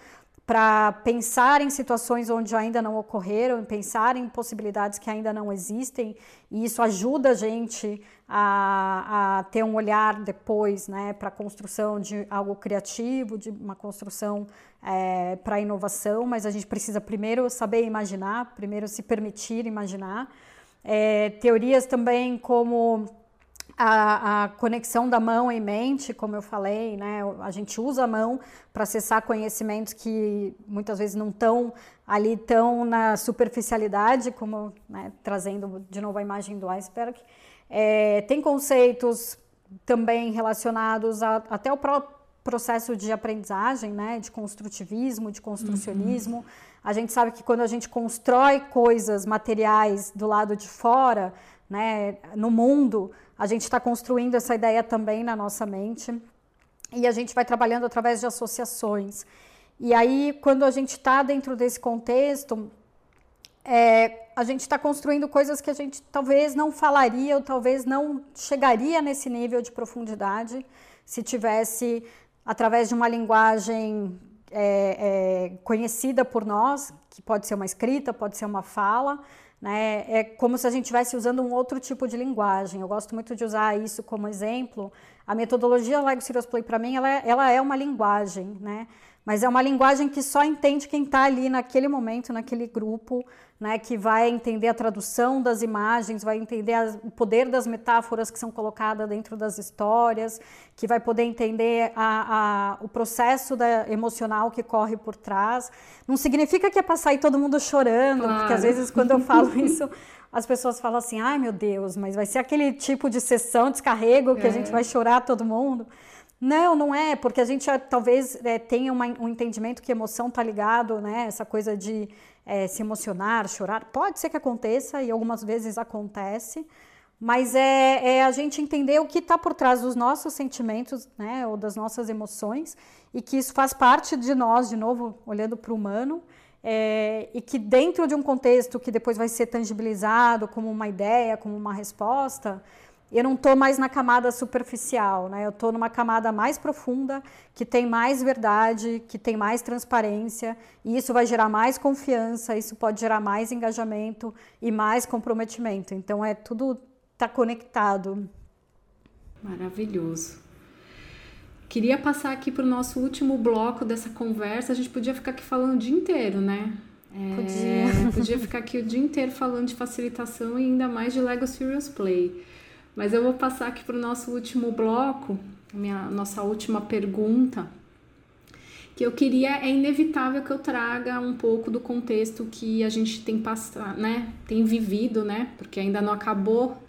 para pensar em situações onde ainda não ocorreram, pensar em possibilidades que ainda não existem, e isso ajuda a gente a, a ter um olhar depois né, para a construção de algo criativo, de uma construção é, para inovação, mas a gente precisa primeiro saber imaginar, primeiro se permitir imaginar. É, teorias também como a, a, conexão da mão e mente, como eu falei, né? A gente usa a mão para acessar conhecimentos que muitas vezes não estão ali tão na superficialidade, como né, trazendo de novo a imagem do iceberg. É, tem conceitos também relacionados a, até o próprio processo de aprendizagem, né, de construtivismo, de construcionismo. Uhum. A gente sabe que quando a gente constrói coisas materiais do lado de fora, né, no mundo, a gente está construindo essa ideia também na nossa mente e a gente vai trabalhando através de associações. E aí, quando a gente está dentro desse contexto, é, a gente está construindo coisas que a gente talvez não falaria ou talvez não chegaria nesse nível de profundidade se tivesse através de uma linguagem é, é, conhecida por nós, que pode ser uma escrita, pode ser uma fala, né? É como se a gente estivesse usando um outro tipo de linguagem. Eu gosto muito de usar isso como exemplo. A metodologia Lego Serious Play, para mim, ela é, ela é uma linguagem, né? Mas é uma linguagem que só entende quem está ali naquele momento, naquele grupo, né, que vai entender a tradução das imagens, vai entender as, o poder das metáforas que são colocadas dentro das histórias, que vai poder entender a, a, o processo da, emocional que corre por trás. Não significa que é para sair todo mundo chorando, claro. porque às vezes quando eu falo isso, as pessoas falam assim: ai meu Deus, mas vai ser aquele tipo de sessão, descarrego, que é. a gente vai chorar todo mundo. Não, não é, porque a gente talvez é, tenha uma, um entendimento que emoção está ligado, né? Essa coisa de é, se emocionar, chorar. Pode ser que aconteça e algumas vezes acontece, mas é, é a gente entender o que está por trás dos nossos sentimentos, né? Ou das nossas emoções e que isso faz parte de nós, de novo, olhando para o humano. É, e que dentro de um contexto que depois vai ser tangibilizado como uma ideia, como uma resposta, eu não estou mais na camada superficial, né? Eu estou numa camada mais profunda, que tem mais verdade, que tem mais transparência, e isso vai gerar mais confiança, isso pode gerar mais engajamento e mais comprometimento. Então é tudo está conectado. Maravilhoso. Queria passar aqui para o nosso último bloco dessa conversa. A gente podia ficar aqui falando o dia inteiro, né? É, podia. Podia ficar aqui o dia inteiro falando de facilitação e ainda mais de Lego Serious Play. Mas eu vou passar aqui para o nosso último bloco, minha nossa última pergunta, que eu queria é inevitável que eu traga um pouco do contexto que a gente tem passado, né, tem vivido, né, porque ainda não acabou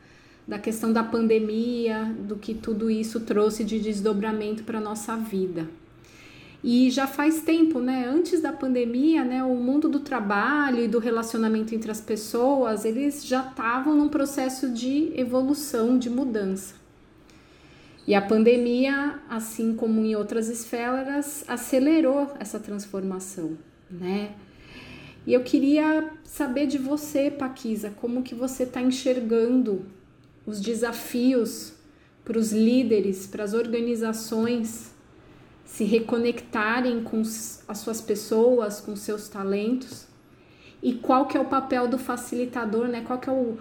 da questão da pandemia, do que tudo isso trouxe de desdobramento para nossa vida. E já faz tempo, né? Antes da pandemia, né, o mundo do trabalho e do relacionamento entre as pessoas, eles já estavam num processo de evolução, de mudança. E a pandemia, assim como em outras esferas, acelerou essa transformação, né? E eu queria saber de você, Paquisa, como que você está enxergando os desafios para os líderes, para as organizações se reconectarem com as suas pessoas, com seus talentos. E qual que é o papel do facilitador, né? Qual que é o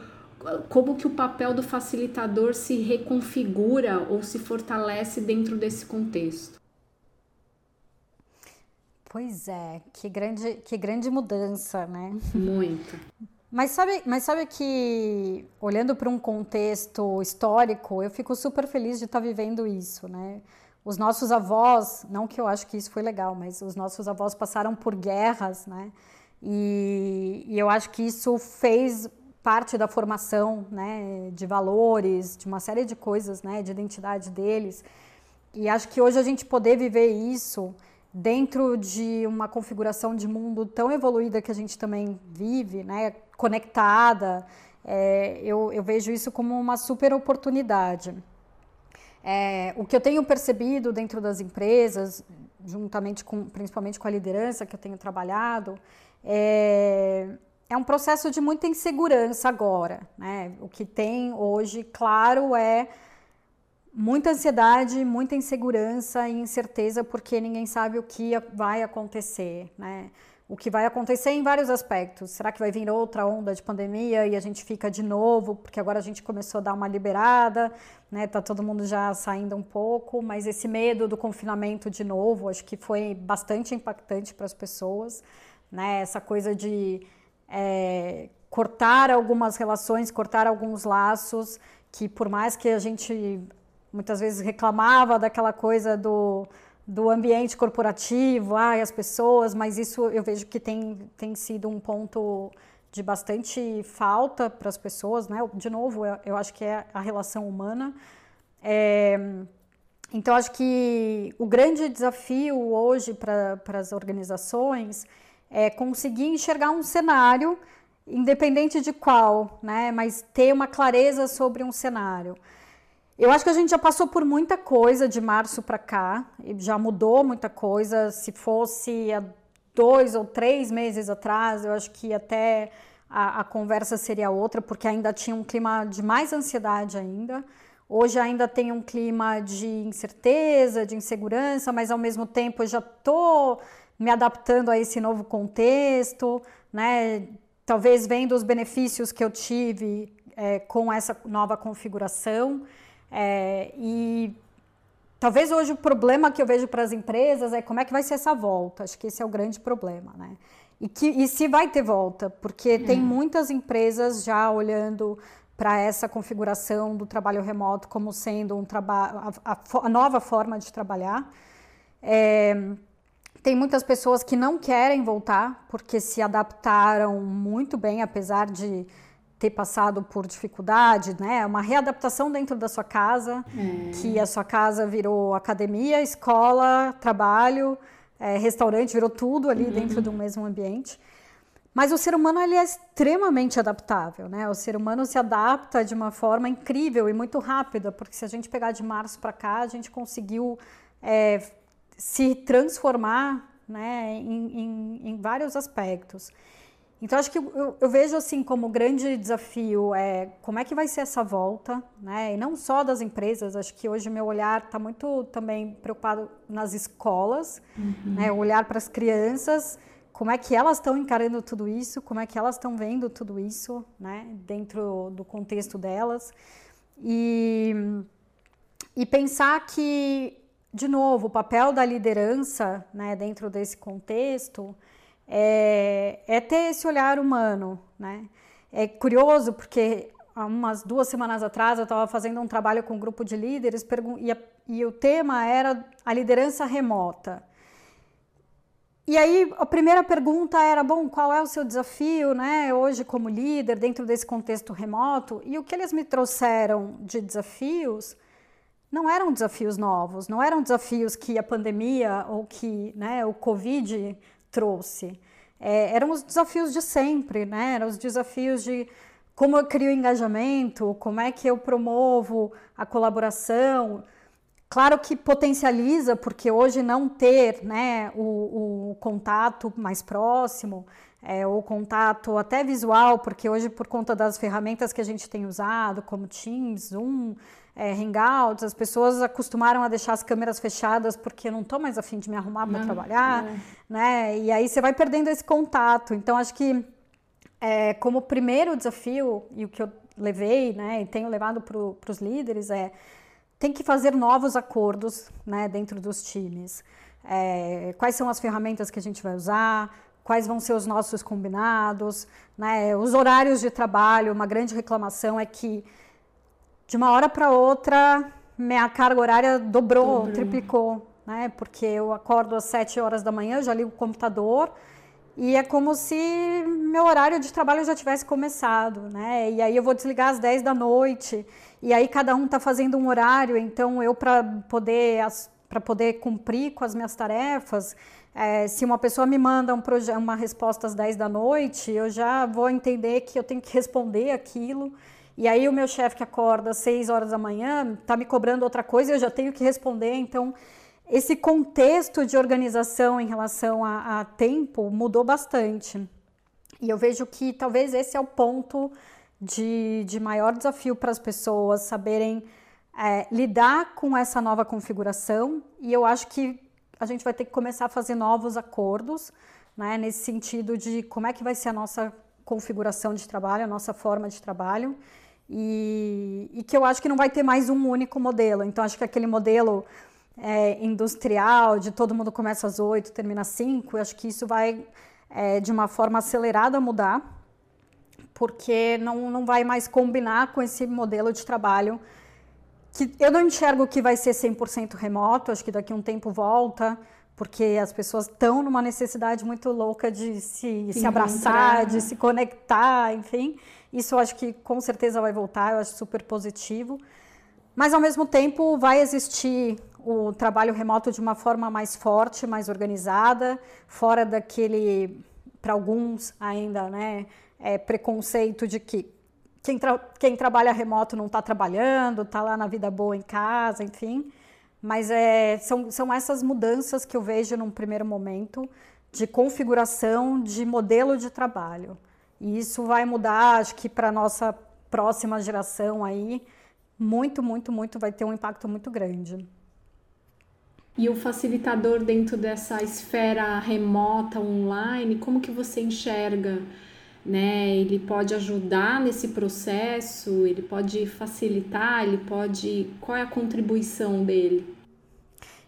como que o papel do facilitador se reconfigura ou se fortalece dentro desse contexto? Pois é, que grande, que grande mudança, né? Muito. Mas sabe, mas sabe que, olhando para um contexto histórico, eu fico super feliz de estar vivendo isso, né? Os nossos avós, não que eu acho que isso foi legal, mas os nossos avós passaram por guerras, né? E, e eu acho que isso fez parte da formação, né, de valores, de uma série de coisas, né, de identidade deles. E acho que hoje a gente poder viver isso dentro de uma configuração de mundo tão evoluída que a gente também vive, né, conectada, é, eu, eu vejo isso como uma super oportunidade. É, o que eu tenho percebido dentro das empresas, juntamente com, principalmente com a liderança que eu tenho trabalhado, é, é um processo de muita insegurança agora. Né? O que tem hoje, claro, é muita ansiedade, muita insegurança e incerteza, porque ninguém sabe o que vai acontecer. Né? O que vai acontecer em vários aspectos. Será que vai vir outra onda de pandemia e a gente fica de novo, porque agora a gente começou a dar uma liberada, né? Tá todo mundo já saindo um pouco, mas esse medo do confinamento de novo, acho que foi bastante impactante para as pessoas, né? Essa coisa de é, cortar algumas relações, cortar alguns laços, que por mais que a gente muitas vezes reclamava daquela coisa do do ambiente corporativo, ai, as pessoas, mas isso eu vejo que tem, tem sido um ponto de bastante falta para as pessoas, né? De novo, eu, eu, acho que é a relação humana. É, então, acho que o grande desafio hoje para as organizações é conseguir enxergar um cenário, independente de qual, né? Mas ter uma clareza sobre um cenário. Eu acho que a gente já passou por muita coisa de março para cá, já mudou muita coisa. Se fosse há dois ou três meses atrás, eu acho que até a, a conversa seria outra, porque ainda tinha um clima de mais ansiedade ainda. Hoje ainda tem um clima de incerteza, de insegurança, mas ao mesmo tempo eu já estou me adaptando a esse novo contexto, né? Talvez vendo os benefícios que eu tive é, com essa nova configuração. É, e talvez hoje o problema que eu vejo para as empresas é como é que vai ser essa volta. Acho que esse é o grande problema, né? E, que, e se vai ter volta, porque tem hum. muitas empresas já olhando para essa configuração do trabalho remoto como sendo um trabalho a, a, a, nova forma de trabalhar. É, tem muitas pessoas que não querem voltar porque se adaptaram muito bem, apesar de ter passado por dificuldade, né? Uma readaptação dentro da sua casa, é. que a sua casa virou academia, escola, trabalho, é, restaurante, virou tudo ali uhum. dentro do mesmo ambiente. Mas o ser humano ele é extremamente adaptável, né? O ser humano se adapta de uma forma incrível e muito rápida, porque se a gente pegar de março para cá, a gente conseguiu é, se transformar, né, em, em, em, vários aspectos. Então acho que eu, eu, vejo assim como grande desafio é como é que vai ser essa volta, né? E não só das empresas. Acho que hoje meu olhar está muito também preocupado nas escolas, uhum. né? O olhar para as crianças como é que elas estão encarando tudo isso, como é que elas estão vendo tudo isso, né, dentro do contexto delas. E, e pensar que, de novo, o papel da liderança, né, dentro desse contexto, é, é ter esse olhar humano, né. É curioso porque há umas duas semanas atrás eu estava fazendo um trabalho com um grupo de líderes e, a, e o tema era a liderança remota. E aí a primeira pergunta era, bom, qual é o seu desafio, né, hoje como líder dentro desse contexto remoto? E o que eles me trouxeram de desafios não eram desafios novos, não eram desafios que a pandemia ou que, né, o Covid trouxe. É, eram os desafios de sempre, né? Eram os desafios de como eu crio engajamento, como é que eu promovo a colaboração, Claro que potencializa, porque hoje não ter né, o, o contato mais próximo, é, o contato até visual, porque hoje, por conta das ferramentas que a gente tem usado, como Teams, Zoom, é, Hangouts, as pessoas acostumaram a deixar as câmeras fechadas porque não estou mais afim de me arrumar para trabalhar, é. né? E aí você vai perdendo esse contato. Então, acho que é, como primeiro desafio, e o que eu levei, né, e tenho levado para os líderes, é tem que fazer novos acordos né, dentro dos times. É, quais são as ferramentas que a gente vai usar, quais vão ser os nossos combinados, né, os horários de trabalho. Uma grande reclamação é que de uma hora para outra minha carga horária dobrou, dobrou. triplicou, né, porque eu acordo às 7 horas da manhã, já ligo o computador e é como se meu horário de trabalho já tivesse começado, né? E aí eu vou desligar às 10 da noite, e aí cada um está fazendo um horário, então eu para poder para poder cumprir com as minhas tarefas, é, se uma pessoa me manda um uma resposta às 10 da noite, eu já vou entender que eu tenho que responder aquilo. E aí o meu chefe que acorda às 6 horas da manhã está me cobrando outra coisa, eu já tenho que responder, então esse contexto de organização em relação a, a, tempo mudou bastante. E eu vejo que talvez esse é o ponto de, de maior desafio para as pessoas saberem é, lidar com essa nova configuração. E eu acho que a gente vai ter que começar a fazer novos acordos, né, nesse sentido de como é que vai ser a nossa configuração de trabalho, a nossa forma de trabalho. E, e que eu acho que não vai ter mais um único modelo. Então, acho que aquele modelo é, industrial, de todo mundo começa às oito, termina às cinco, eu acho que isso vai, é, de uma forma acelerada, mudar, porque não, não vai mais combinar com esse modelo de trabalho que eu não enxergo que vai ser 100% remoto, acho que daqui a um tempo volta, porque as pessoas estão numa necessidade muito louca de se, se abraçar, de se conectar, enfim. Isso eu acho que com certeza vai voltar, eu acho super positivo. Mas ao mesmo tempo vai existir o trabalho remoto de uma forma mais forte, mais organizada, fora daquele, para alguns ainda, né, é, preconceito de que quem, tra quem trabalha remoto não está trabalhando, está lá na vida boa em casa, enfim. Mas é, são, são essas mudanças que eu vejo num primeiro momento de configuração de modelo de trabalho. E isso vai mudar, acho que para nossa próxima geração aí, muito, muito, muito, vai ter um impacto muito grande. E o facilitador dentro dessa esfera remota, online, como que você enxerga? Né? Ele pode ajudar nesse processo, ele pode facilitar, ele pode. Qual é a contribuição dele?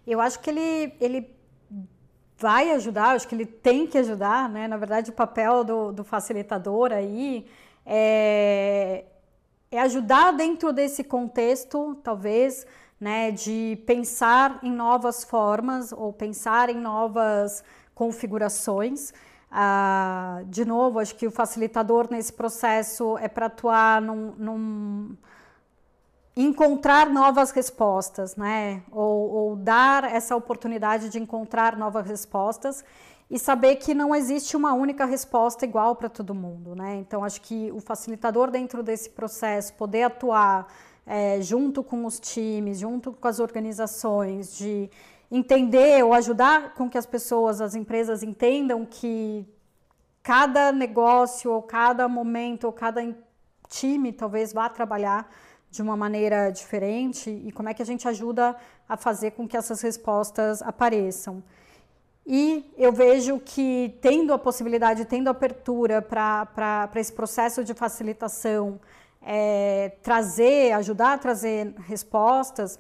Eu acho que ele, ele vai ajudar, acho que ele tem que ajudar, né? Na verdade, o papel do, do facilitador aí é, é ajudar dentro desse contexto, talvez, né, de pensar em novas formas ou pensar em novas configurações. Ah, de novo, acho que o facilitador nesse processo é para atuar num, num, encontrar novas respostas, né? Ou, ou, dar essa oportunidade de encontrar novas respostas e saber que não existe uma única resposta igual para todo mundo, né? Então, acho que o facilitador dentro desse processo poder atuar é, junto com os times, junto com as organizações, de entender ou ajudar com que as pessoas, as empresas entendam que cada negócio ou cada momento ou cada time talvez vá trabalhar de uma maneira diferente e como é que a gente ajuda a fazer com que essas respostas apareçam. E eu vejo que, tendo a possibilidade, tendo abertura para esse processo de facilitação, é, trazer, ajudar a trazer respostas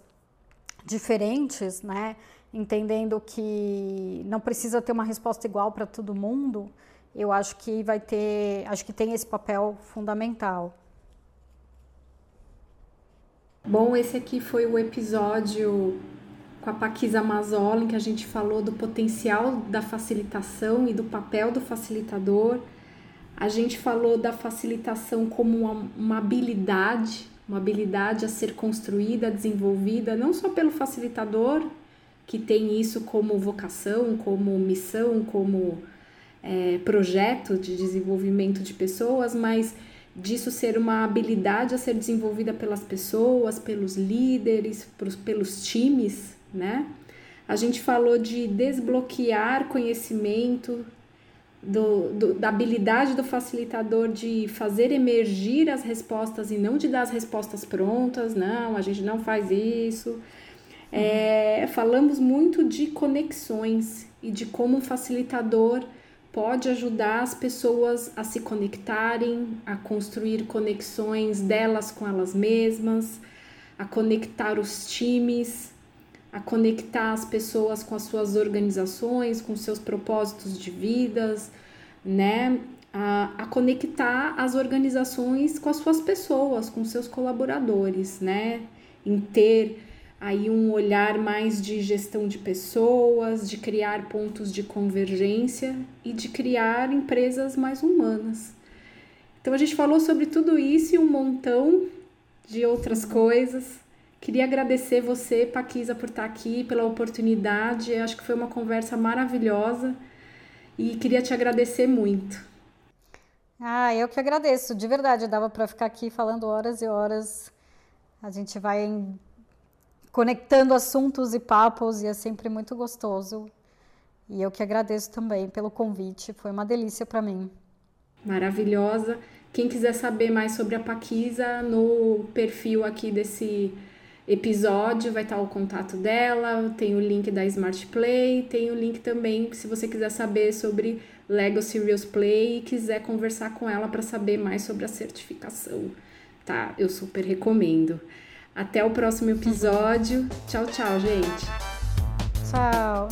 diferentes, né? entendendo que não precisa ter uma resposta igual para todo mundo, eu acho que vai ter, acho que tem esse papel fundamental. Bom, esse aqui foi o episódio com a Paquisa Mazola, em que a gente falou do potencial da facilitação e do papel do facilitador. A gente falou da facilitação como uma, uma habilidade, uma habilidade a ser construída, desenvolvida, não só pelo facilitador, que tem isso como vocação, como missão, como é, projeto de desenvolvimento de pessoas, mas disso ser uma habilidade a ser desenvolvida pelas pessoas, pelos líderes, pelos times, né? A gente falou de desbloquear conhecimento, do, do, da habilidade do facilitador de fazer emergir as respostas e não de dar as respostas prontas, não, a gente não faz isso. É, falamos muito de conexões e de como o facilitador pode ajudar as pessoas a se conectarem, a construir conexões delas com elas mesmas, a conectar os times, a conectar as pessoas com as suas organizações, com seus propósitos de vidas, né? A, a conectar as organizações com as suas pessoas, com seus colaboradores, né? Em ter aí um olhar mais de gestão de pessoas, de criar pontos de convergência e de criar empresas mais humanas. Então a gente falou sobre tudo isso e um montão de outras coisas. Queria agradecer você, Paquisa, por estar aqui, pela oportunidade. Eu acho que foi uma conversa maravilhosa e queria te agradecer muito. Ah, eu que agradeço, de verdade. Dava para ficar aqui falando horas e horas. A gente vai conectando assuntos e papos e é sempre muito gostoso. E eu que agradeço também pelo convite, foi uma delícia para mim. Maravilhosa. Quem quiser saber mais sobre a Paquisa, no perfil aqui desse episódio vai estar o contato dela, tem o link da Smart Play, tem o link também se você quiser saber sobre Lego Serious Play e quiser conversar com ela para saber mais sobre a certificação, tá? Eu super recomendo. Até o próximo episódio. Tchau, tchau, gente. Tchau.